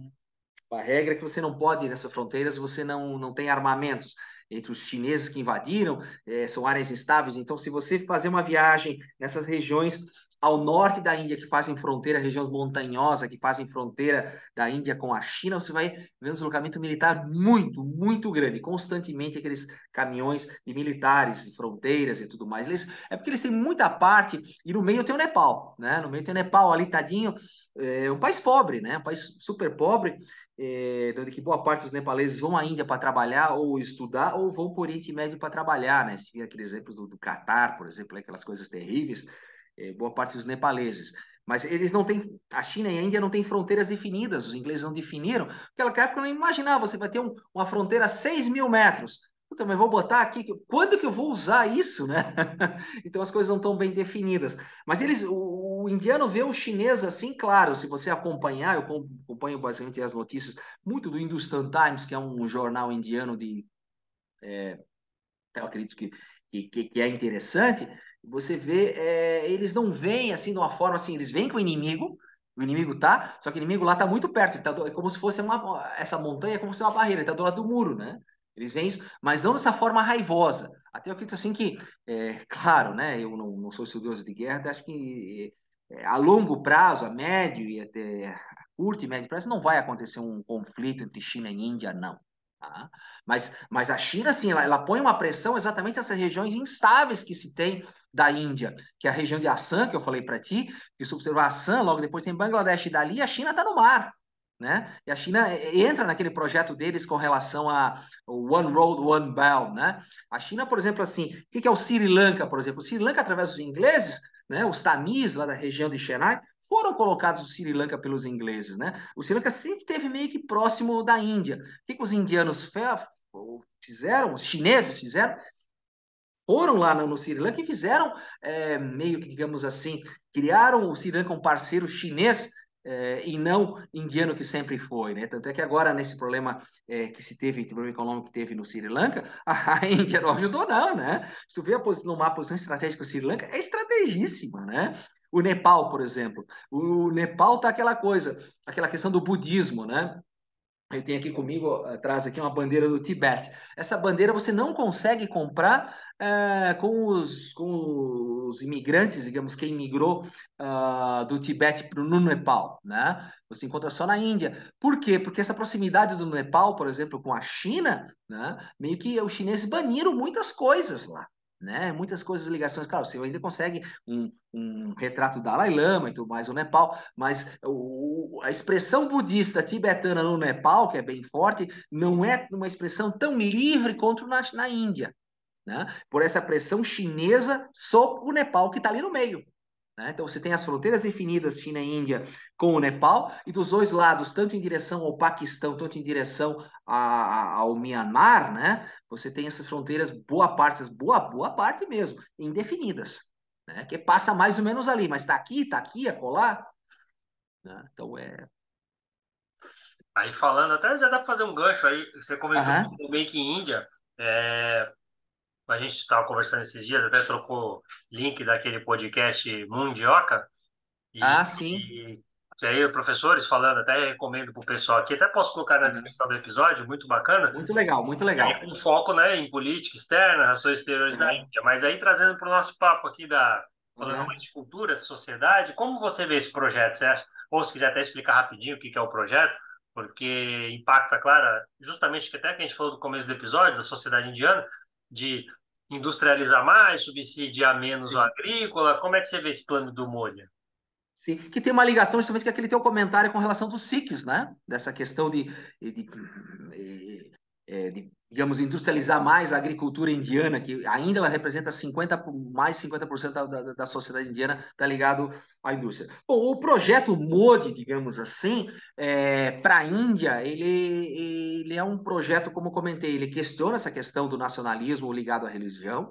uma regra que você não pode ir nessas fronteiras, você não, não tem armamentos entre os chineses que invadiram, é, são áreas instáveis. Então, se você fazer uma viagem nessas regiões ao norte da Índia, que fazem fronteira, região montanhosa, que fazem fronteira da Índia com a China, você vai ver um deslocamento militar muito, muito grande, constantemente aqueles caminhões de militares, de fronteiras e tudo mais. Eles, é porque eles têm muita parte, e no meio tem o Nepal, né? No meio tem o Nepal ali, tadinho, é um país pobre, né? Um país super pobre, é, onde que boa parte dos nepaleses vão à Índia para trabalhar ou estudar, ou vão para o Oriente Médio para trabalhar, né? Tinha aquele exemplo do, do Catar, por exemplo, aquelas coisas terríveis, é, boa parte dos nepaleses. Mas eles não têm, a China e a Índia não têm fronteiras definidas, os ingleses não definiram. Naquela época eu não imaginava, você vai ter um, uma fronteira a 6 mil metros. Puta, mas vou botar aqui, quando que eu vou usar isso, né? então as coisas não estão bem definidas. Mas eles, o, o, indiano vê o chinês assim, claro, se você acompanhar, eu acompanho basicamente as notícias, muito do Hindustan Times, que é um jornal indiano de, é, eu acredito que, que, que é interessante, você vê, é, eles não vêm assim de uma forma assim, eles vêm com o inimigo, o inimigo tá, só que o inimigo lá tá muito perto, tá do, é como se fosse uma, essa montanha é como se fosse uma barreira, ele tá do lado do muro, né? Eles veem isso, mas não dessa forma raivosa. Até eu acredito assim que, é, claro, né? Eu não, não sou estudioso de guerra, acho que é, a longo prazo, a médio e até curto e médio prazo, não vai acontecer um conflito entre China e Índia, não. Tá? Mas, mas a China, sim, ela, ela põe uma pressão exatamente nessas regiões instáveis que se tem da Índia, que é a região de Assam, que eu falei para ti, que se observar Assam, logo depois tem Bangladesh e dali, a China está no mar. Né? E a China entra naquele projeto deles com relação a One Road, One Belt, né? A China, por exemplo, assim, o que é o Sri Lanka, por exemplo? O Sri Lanka, através dos ingleses, né? Os Tamis, lá da região de Chennai, foram colocados no Sri Lanka pelos ingleses, né? O Sri Lanka sempre teve meio que próximo da Índia. O que, que os indianos fizeram? Os chineses fizeram? Foram lá no Sri Lanka e fizeram é, meio que, digamos assim, criaram o Sri Lanka um parceiro chinês é, e não indiano que sempre foi, né? Tanto é que agora, nesse problema é, que se teve, problema econômico que teve no Sri Lanka, a, Índia não ajudou não, né? Se tu vê a posição, no mapa, a posição estratégica do Sri Lanka, é estrategíssima, né? O Nepal, por exemplo. O Nepal tá aquela coisa, aquela questão do budismo, né? Eu tenho aqui comigo, atrás aqui, uma bandeira do Tibete. Essa bandeira você não consegue comprar é, com, os, com os imigrantes, digamos, quem migrou uh, do Tibete para o Nepal, né? Você encontra só na Índia. Por quê? Porque essa proximidade do Nepal, por exemplo, com a China, né? meio que os chineses baniram muitas coisas lá. Né? Muitas coisas, ligações, claro, você ainda consegue um, um retrato do Dalai Lama e tudo mais no Nepal, mas o, a expressão budista tibetana no Nepal, que é bem forte, não é uma expressão tão livre quanto na, na Índia, né? Por essa pressão chinesa sobre o Nepal que está ali no meio. Né? Então, você tem as fronteiras definidas, China e Índia, com o Nepal, e dos dois lados, tanto em direção ao Paquistão, tanto em direção a, ao Myanmar, né? você tem essas fronteiras, boa parte, boa, boa parte mesmo, indefinidas, né? que passa mais ou menos ali, mas está aqui, está aqui, acolá. Né? Então, é... Aí falando, até já dá para fazer um gancho aí, você comentou uhum. também que Índia, é, a gente estava conversando esses dias, até trocou link daquele podcast Mundioca. E, ah, sim. E, que aí professores falando, até recomendo para o pessoal aqui, até posso colocar na uhum. descrição do episódio, muito bacana. Muito legal, muito legal. com um foco né, em política externa, relações exteriores uhum. da Índia. Mas aí trazendo para o nosso papo aqui da falando uhum. mais de cultura, de sociedade, como você vê esse projeto? Você acha? Ou se quiser até explicar rapidinho o que é o projeto, porque impacta, claro, justamente que até que a gente falou no começo do episódio, da sociedade indiana, de industrializar mais, subsidiar menos Sim. o agrícola? Como é que você vê esse plano do Molha? Sim, que tem uma ligação justamente com aquele teu comentário com relação dos SICs, né? Dessa questão de, de, de, é, digamos, industrializar mais a agricultura indiana, que ainda ela representa 50, mais 50% da, da, da sociedade indiana, está ligado à indústria. Bom, o projeto MODI, digamos assim, é, para a Índia, ele, ele é um projeto, como comentei, ele questiona essa questão do nacionalismo ligado à religião,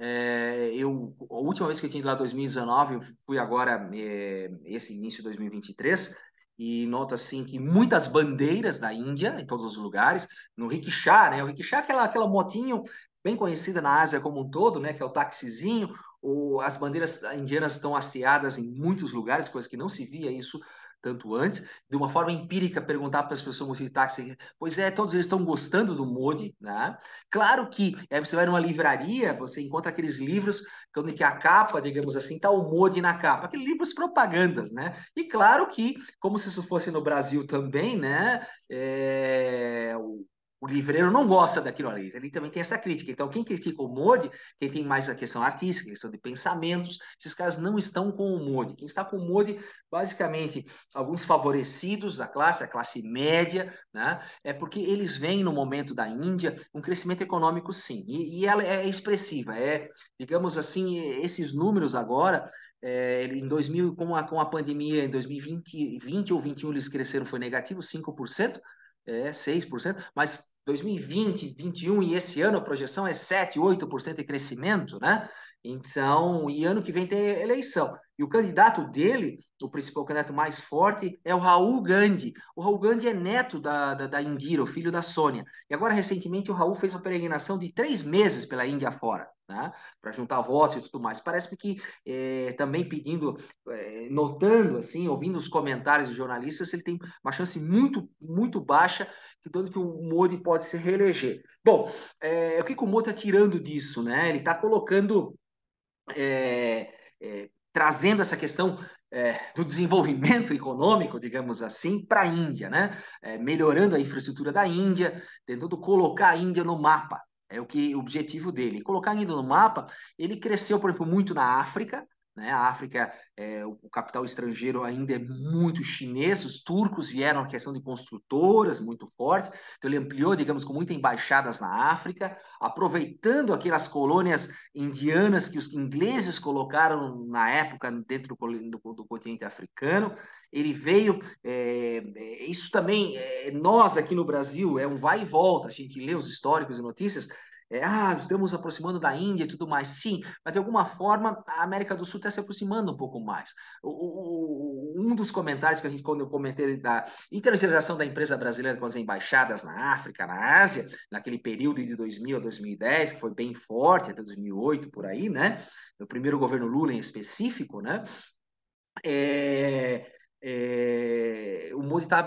é, eu, a última vez que eu tinha ido lá, 2019, eu fui agora, é, esse início de 2023, e noto assim que muitas bandeiras da Índia, em todos os lugares, no rickshaw, né? O rickshaw é aquela, aquela motinho bem conhecida na Ásia como um todo, né? Que é o taxizinho, ou as bandeiras indianas estão hasteadas em muitos lugares, coisa que não se via isso tanto antes, de uma forma empírica, perguntar para as pessoas de táxi, pois é, todos eles estão gostando do Modi, né? Claro que é, você vai numa livraria, você encontra aqueles livros onde que a capa, digamos assim, está o Modi na capa, aqueles livros propagandas, né? E claro que, como se isso fosse no Brasil também, né? É, livreiro não gosta daquilo ali, ele também tem essa crítica. Então, quem critica o Modi, quem tem mais a questão artística, a questão de pensamentos, esses caras não estão com o Modi. Quem está com o Modi, basicamente, alguns favorecidos da classe, a classe média, né? é porque eles veem no momento da Índia um crescimento econômico, sim, e, e ela é expressiva. É, digamos assim, esses números agora é, em 2000, com a, com a pandemia em 2020 20 ou 21, eles cresceram, foi negativo, 5%, é 6%, mas 2020, 2021 e esse ano a projeção é 7, 8% de crescimento, né? Então, e ano que vem tem eleição. E o candidato dele, o principal candidato mais forte, é o Raul Gandhi. O Raul Gandhi é neto da, da, da Indira, o filho da Sônia. E agora, recentemente, o Raul fez uma peregrinação de três meses pela Índia fora, né? para juntar votos e tudo mais. Parece que é, também pedindo, é, notando, assim, ouvindo os comentários de jornalistas, ele tem uma chance muito, muito baixa de tanto que o Modi pode se reeleger. Bom, é, o que, que o Modi está tirando disso? Né? Ele está colocando é, é, trazendo essa questão é, do desenvolvimento econômico, digamos assim, para a Índia, né? É, melhorando a infraestrutura da Índia, tentando colocar a Índia no mapa. É o que o objetivo dele. Colocar a Índia no mapa, ele cresceu, por exemplo, muito na África, né? A África, é, o capital estrangeiro ainda é muito chinês, os turcos vieram na questão de construtoras muito forte, então ele ampliou, digamos, com muitas embaixadas na África, aproveitando aquelas colônias indianas que os ingleses colocaram na época dentro do, do, do continente africano. Ele veio, é, é isso também, é, nós aqui no Brasil, é um vai e volta, a gente lê os históricos e notícias, é, ah, estamos aproximando da Índia e tudo mais. Sim, mas de alguma forma a América do Sul está se aproximando um pouco mais. O, o, um dos comentários que a gente, quando eu comentei da internacionalização da empresa brasileira com as embaixadas na África, na Ásia, naquele período de 2000 a 2010, que foi bem forte, até 2008, por aí, né? No primeiro governo Lula em específico, né? É, é, o Modi está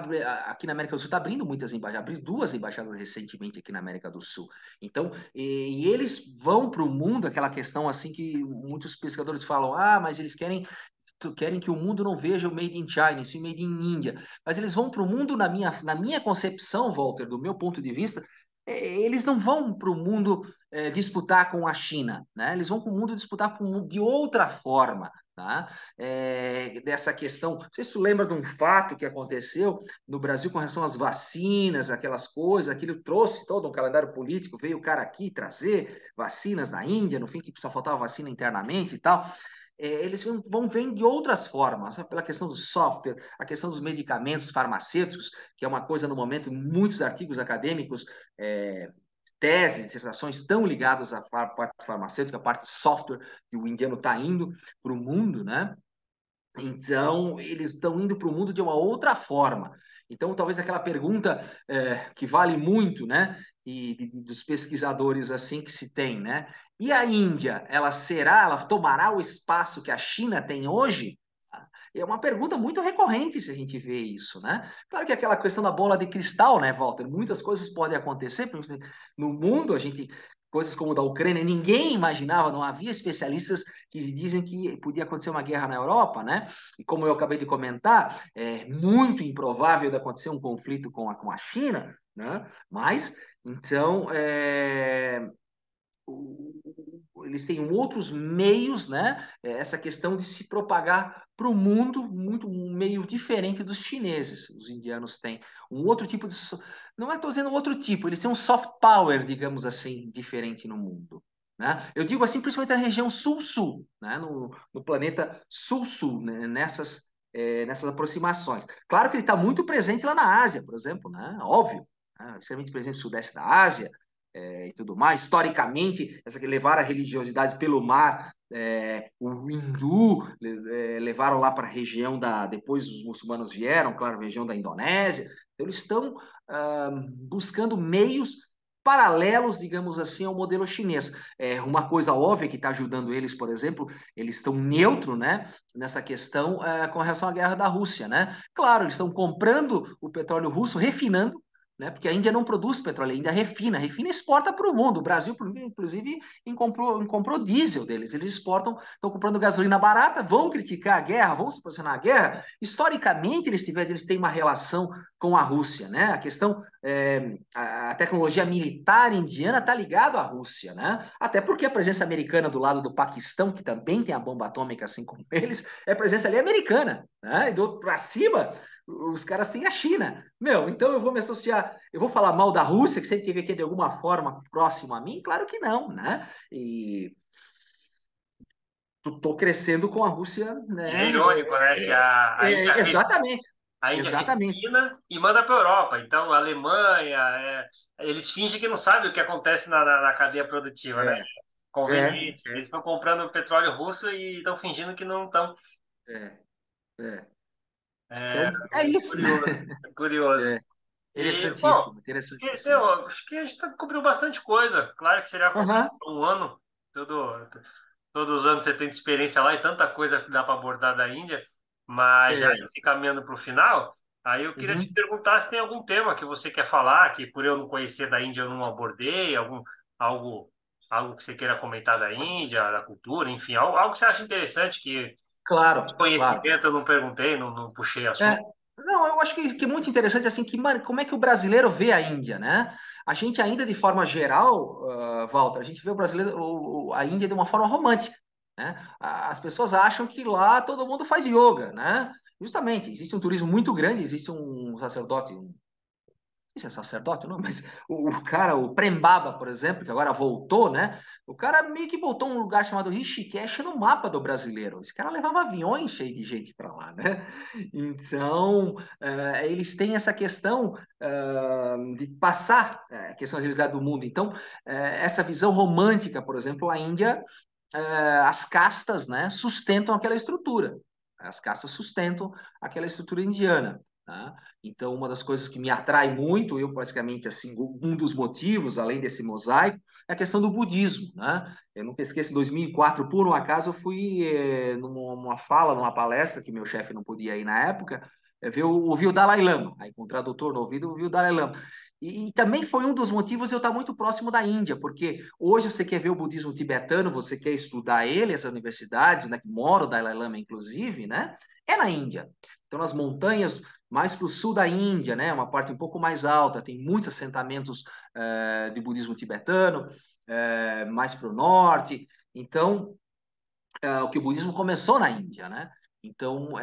aqui na América do Sul está abrindo muitas embaixadas, abriu duas embaixadas recentemente aqui na América do Sul. Então, e, e eles vão para o mundo, aquela questão assim que muitos pescadores falam, ah, mas eles querem querem que o mundo não veja o Made in China, sim Made in India. Mas eles vão para o mundo, na minha, na minha concepção, Walter, do meu ponto de vista, é, eles não vão para o mundo é, disputar com a China, né? Eles vão para o mundo disputar com, de outra forma. Tá? É, dessa questão, não sei se lembra de um fato que aconteceu no Brasil com relação às vacinas, aquelas coisas, aquilo trouxe todo um calendário político, veio o cara aqui trazer vacinas na Índia, no fim que só faltava vacina internamente e tal. É, eles vão, vir de outras formas, pela questão do software, a questão dos medicamentos farmacêuticos, que é uma coisa no momento, muitos artigos acadêmicos é, teses, dissertações estão ligadas à parte farmacêutica, à parte software, que o indiano está indo para o mundo, né? Então, eles estão indo para o mundo de uma outra forma. Então, talvez aquela pergunta é, que vale muito, né? E de, dos pesquisadores assim que se tem, né? E a Índia, ela será, ela tomará o espaço que a China tem hoje? É uma pergunta muito recorrente se a gente vê isso, né? Claro que aquela questão da bola de cristal, né, Walter? Muitas coisas podem acontecer no mundo, a gente coisas como da Ucrânia, ninguém imaginava, não havia especialistas que dizem que podia acontecer uma guerra na Europa, né? E como eu acabei de comentar, é muito improvável de acontecer um conflito com a, com a China, né? Mas, então, é, eles têm outros meios, né? É, essa questão de se propagar para o mundo muito um meio diferente dos chineses. Os indianos têm um outro tipo de, não é estou dizendo outro tipo, eles têm um soft power, digamos assim, diferente no mundo. Né? Eu digo assim, principalmente na região sul-sul, né? no, no planeta sul-sul, né? nessas é, nessas aproximações. Claro que ele está muito presente lá na Ásia, por exemplo, né? óbvio, né? extremamente presente no sudeste da Ásia, é, e tudo mais. Historicamente, essa que levar a religiosidade pelo mar, é, o hindu é, levaram lá para a região da. Depois os muçulmanos vieram, claro, região da Indonésia. Então, eles estão ah, buscando meios paralelos, digamos assim, ao modelo chinês. É uma coisa óbvia que está ajudando eles, por exemplo, eles estão neutro, né, nessa questão com relação à guerra da Rússia, né? Claro, eles estão comprando o petróleo russo, refinando né? Porque a Índia não produz petróleo, ainda refina, refina e exporta para o mundo. O Brasil, inclusive, comprou, comprou diesel deles. Eles exportam, estão comprando gasolina barata, vão criticar a guerra, vão se posicionar a guerra. Historicamente, eles, tiveram, eles têm uma relação com a Rússia, né? A questão, é, a tecnologia militar indiana está ligada à Rússia, né? Até porque a presença americana do lado do Paquistão, que também tem a bomba atômica assim como eles, é presença ali americana, né? E do para cima, os caras têm a China. Meu, então eu vou me associar, eu vou falar mal da Rússia, que sempre teve aqui de alguma forma próximo a mim? Claro que não, né? E tô crescendo com a Rússia, né? É irônico, né? Que a, a é, exatamente. A Índia Exatamente. e manda para a Europa. Então, a Alemanha, é, eles fingem que não sabem o que acontece na, na, na cadeia produtiva, né? é. né? Conveniente. É. Eles estão comprando petróleo russo e estão fingindo que não estão. É. É. É, então, é isso. Curioso. Né? curioso. É. Interessantíssimo, e, bom, interessantíssimo. Eu, acho que a gente tá, cobriu bastante coisa. Claro que seria uhum. um ano, todo, todos os anos você tem experiência lá e tanta coisa que dá para abordar da Índia, mas é. já se caminhando para o final, aí eu queria uhum. te perguntar se tem algum tema que você quer falar, que por eu não conhecer da Índia eu não abordei, algum, algo, algo que você queira comentar da Índia, da cultura, enfim, algo, algo que você acha interessante que Claro. Conhecimento claro. eu não perguntei, não, não puxei assunto. É, não, eu acho que, que é muito interessante assim que como é que o brasileiro vê a Índia, né? A gente ainda de forma geral, uh, Walter, a gente vê o brasileiro, o, a Índia de uma forma romântica, né? As pessoas acham que lá todo mundo faz yoga, né? Justamente, existe um turismo muito grande, existe um sacerdote, um isso é sacerdote, não, mas o, o, cara, o Prembaba, por exemplo, que agora voltou, né? O cara meio que botou um lugar chamado Rishikesh no mapa do brasileiro. Esse cara levava aviões cheios de gente para lá, né? Então, uh, eles têm essa questão uh, de passar uh, a questão da realidade do mundo. Então, essa visão romântica, por exemplo, a Índia, as castas, né, sustentam aquela estrutura. As castas sustentam aquela estrutura indiana. Tá? Então, uma das coisas que me atrai muito, eu praticamente assim, um dos motivos, além desse mosaico, é a questão do budismo. Né? Eu nunca esqueço, em 2004, por um acaso, eu fui eh, numa fala, numa palestra, que meu chefe não podia ir na época, é, ver, ouvir o Dalai Lama. Aí, com o tradutor no ouvido, ouvi o Dalai Lama. E, e, também foi um dos motivos eu estar muito próximo da Índia, porque hoje você quer ver o budismo tibetano, você quer estudar ele, essas universidades, né, que mora o Dalai Lama, inclusive, né? É na Índia. Então, nas montanhas mais para o sul da Índia, né? Uma parte um pouco mais alta, tem muitos assentamentos é, de budismo tibetano, é, mais para o norte. Então, é, o que o budismo começou na Índia, né? Então,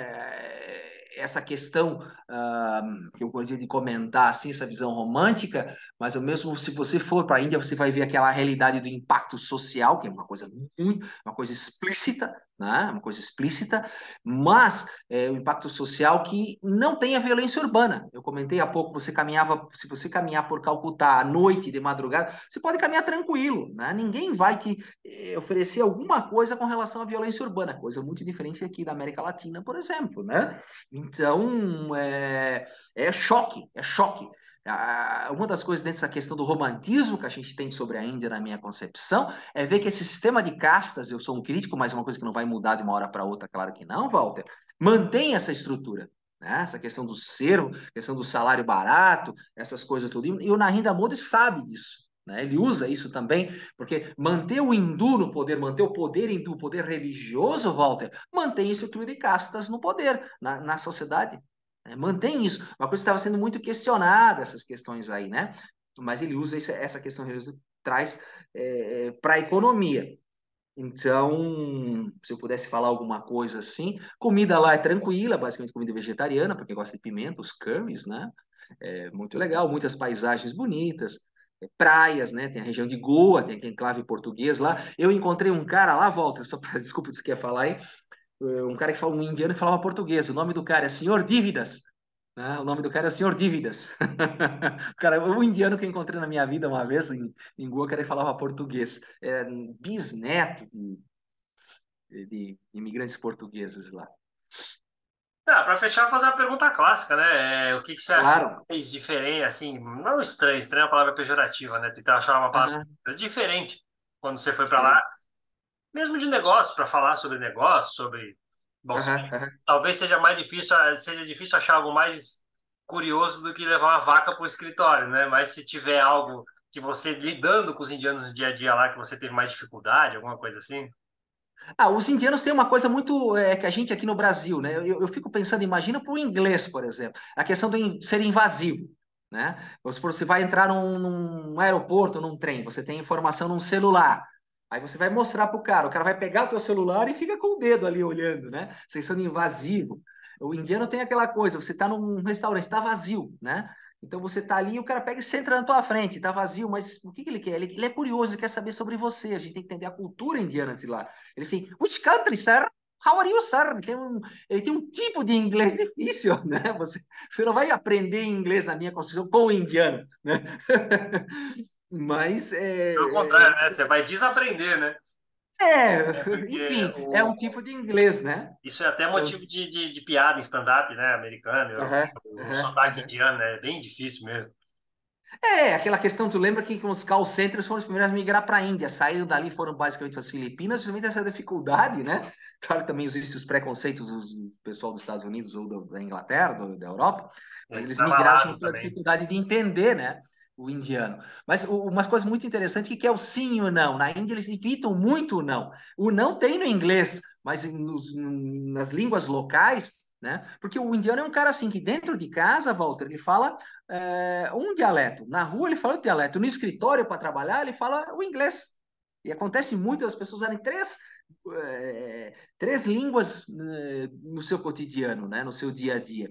essa questão uh, que eu gostaria de comentar, assim, essa visão romântica, mas ao mesmo se você for para a Índia, você vai ver aquela realidade do impacto social, que é uma coisa muito, uma coisa explícita, né? uma coisa explícita, mas é, o impacto social que não tem a violência urbana. Eu comentei há pouco, você caminhava, se você caminhar por Calcutá à noite, de madrugada, você pode caminhar tranquilo, né? ninguém vai te eh, oferecer alguma coisa com relação à violência urbana, coisa muito diferente aqui da América Latina, por exemplo. Né? Então, é, é choque, é choque uma das coisas dentro dessa questão do romantismo que a gente tem sobre a Índia, na minha concepção, é ver que esse sistema de castas, eu sou um crítico, mas é uma coisa que não vai mudar de uma hora para outra, claro que não, Walter, mantém essa estrutura. Né? Essa questão do servo, questão do salário barato, essas coisas tudo. E o Narendra Modi sabe disso. Né? Ele usa isso também, porque manter o hindu no poder, manter o poder hindu, o poder religioso, Walter, mantém a estrutura de castas no poder, na, na sociedade. É, mantém isso. Uma coisa que estava sendo muito questionada, essas questões aí, né? Mas ele usa essa, questão religiosa, traz é, é para a economia. Então, se eu pudesse falar alguma coisa assim, comida lá é tranquila, basicamente comida vegetariana, porque gosta de pimenta, os curries, né? É muito legal, muitas paisagens bonitas, é, praias, né? Tem a região de Goa, tem aquele enclave português lá. Eu encontrei um cara lá, volta, só para desculpa se quer falar aí, um cara que fala um indiano que falava português. O nome do cara é Senhor Dívidas. Né? O nome do cara é Senhor Dívidas. cara, o indiano que eu encontrei na minha vida uma vez em, em Goa, cara que falava português. É, bisneto de, de imigrantes portugueses lá. Ah, para fechar, vou fazer uma pergunta clássica, né? É, o que, que você acha claro. mais diferente, assim, não estranho, estranho é uma palavra pejorativa, né? Tentar achar uma palavra uhum. diferente quando você foi para lá mesmo de negócio, para falar sobre negócio, sobre. Bom, uhum, uhum. talvez seja mais difícil, seja difícil achar algo mais curioso do que levar uma vaca para o escritório, né? Mas se tiver algo que você lidando com os indianos no dia a dia lá, que você teve mais dificuldade, alguma coisa assim? Ah, os indianos têm uma coisa muito é, que a gente aqui no Brasil, né? Eu, eu fico pensando, imagina para o inglês, por exemplo, a questão de ser invasivo, né? Você vai entrar num, num aeroporto, num trem, você tem informação num celular. Aí você vai mostrar para o cara, o cara vai pegar o teu celular e fica com o dedo ali olhando, né? Sendo invasivo. O indiano tem aquela coisa, você está num restaurante, está vazio, né? Então você está ali, o cara pega e senta na tua frente, está vazio, mas o que, que ele quer? Ele, ele, é curioso, ele quer saber sobre você. A gente tem que entender a cultura indiana de lá. Ele assim, which country, sir? How are you, sir? Ele tem um, ele tem um tipo de inglês difícil, né? Você, você não vai aprender inglês na minha construção com o indiano, né? Mas é. Pelo contrário, né? Você vai desaprender, né? É, é enfim, o... é um tipo de inglês, né? Isso é até motivo de, de, de piada em stand-up, né? Americano, uhum, o uhum, sotaque indiano, né? É bem difícil mesmo. É, aquela questão, tu lembra que os call centers foram os primeiros a migrar para a Índia, saíram dali, foram basicamente as Filipinas, justamente essa dificuldade, né? Claro que também existem os preconceitos do pessoal dos Estados Unidos ou da Inglaterra, da Europa, mas eles migraram pela dificuldade de entender, né? O indiano. Mas o, umas coisas muito interessantes que é o sim e o não. Na Índia eles evitam muito o não. O não tem no inglês, mas nas línguas locais, né? Porque o indiano é um cara assim que dentro de casa, Walter, ele fala é, um dialeto. Na rua ele fala o dialeto. No escritório para trabalhar ele fala o inglês. E acontece muito as pessoas usarem três é, três línguas é, no seu cotidiano, né? No seu dia a dia.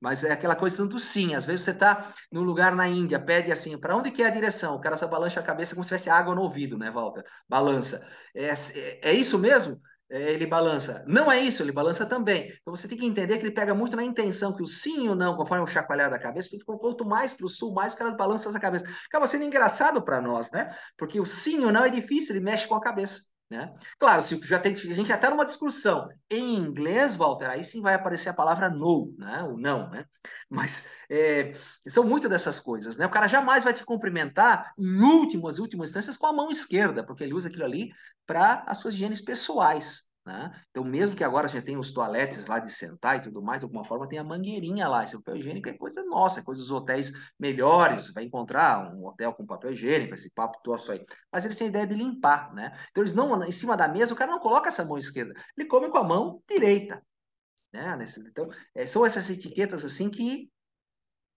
Mas é aquela coisa do sim. Às vezes você está num lugar na Índia, pede assim, para onde que é a direção? O cara só balança a cabeça como se tivesse água no ouvido, né, Walter? Balança. É, é, é isso mesmo? É, ele balança. Não é isso, ele balança também. Então você tem que entender que ele pega muito na intenção que o sim ou não, conforme o chacoalhar da cabeça, porque quanto mais para o sul, mais que elas balançam a cabeça. Acaba sendo engraçado para nós, né? Porque o sim ou não é difícil, ele mexe com a cabeça. Né? Claro, se já tem, a gente já está numa discussão em inglês, Walter, aí sim vai aparecer a palavra no, né? o não, né? Mas é, são muitas dessas coisas, né? O cara jamais vai te cumprimentar em últimas, últimas instâncias com a mão esquerda, porque ele usa aquilo ali para as suas higienes pessoais, né? Então, mesmo que agora já tenha os toaletes lá de sentar e tudo mais, de alguma forma tem a mangueirinha lá. Esse papel higiênico é coisa nossa, é coisa dos hotéis melhores. Você vai encontrar um hotel com papel higiênico, esse papo tosso aí. Mas eles têm a ideia de limpar, né? Então, eles não, em cima da mesa, o cara não coloca essa mão esquerda, ele come com a mão direita. Né? Então, é, são essas etiquetas assim que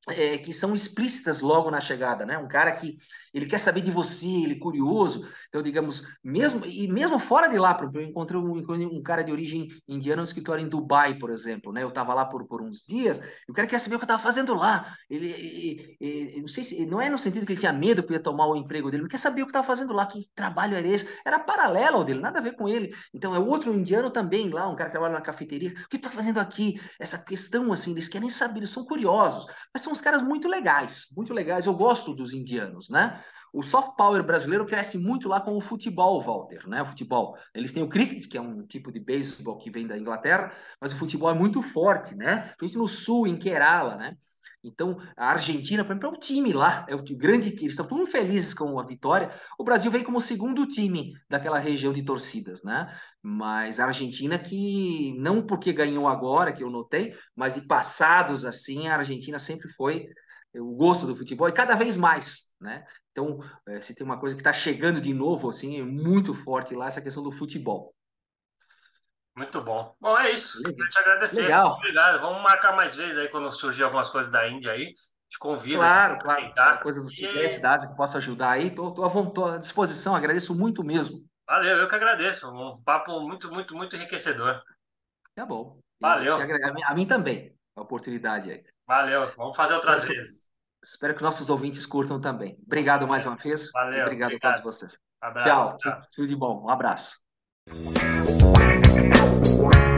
é, que são explícitas logo na chegada, né? Um cara que ele quer saber de você, ele é curioso. Então, digamos, mesmo e mesmo fora de lá, eu encontrei um, um cara de origem indiana no escritório em Dubai, por exemplo, né? Eu estava lá por, por uns dias, e o cara quer saber o que eu estava fazendo lá. Ele, ele, ele, não sei se não é no sentido que ele tinha medo que ia tomar o emprego dele, ele quer saber o que estava fazendo lá, que trabalho era esse. Era paralelo ao dele, nada a ver com ele. Então, é outro indiano também lá, um cara que trabalha na cafeteria. O que está fazendo aqui? Essa questão assim, eles querem saber, eles são curiosos, mas são uns caras muito legais, muito legais. Eu gosto dos indianos, né? O soft power brasileiro cresce muito lá com o futebol, Walter, né? O futebol. Eles têm o cricket, que é um tipo de beisebol que vem da Inglaterra, mas o futebol é muito forte, né? Principalmente no sul, em Kerala, né? Então, a Argentina, por exemplo, é o time lá, é o grande time, estão todos felizes com a vitória. O Brasil vem como segundo time daquela região de torcidas, né? Mas a Argentina que, não porque ganhou agora, que eu notei, mas em passados assim, a Argentina sempre foi o gosto do futebol, e cada vez mais, né? Então, é, se tem uma coisa que está chegando de novo, assim, muito forte lá, essa questão do futebol. Muito bom. Bom, é isso. Queria te agradecer. Legal. Obrigado. Vamos marcar mais vezes aí quando surgir algumas coisas da Índia aí. Te convido. Claro, claro. Uma coisa do Sudeste, da Ásia que possa ajudar aí. Estou à, disposição, agradeço muito mesmo. Valeu, eu que agradeço. Um papo muito, muito, muito enriquecedor. Tá bom. Valeu. A mim também, a oportunidade aí. Valeu. Vamos fazer outras espero vezes. Que, espero que nossos ouvintes curtam também. Obrigado mais uma vez. Valeu. Obrigado, obrigado. a todos vocês. Abraço, tchau, tchau. Tudo de bom. Um abraço. Thank you.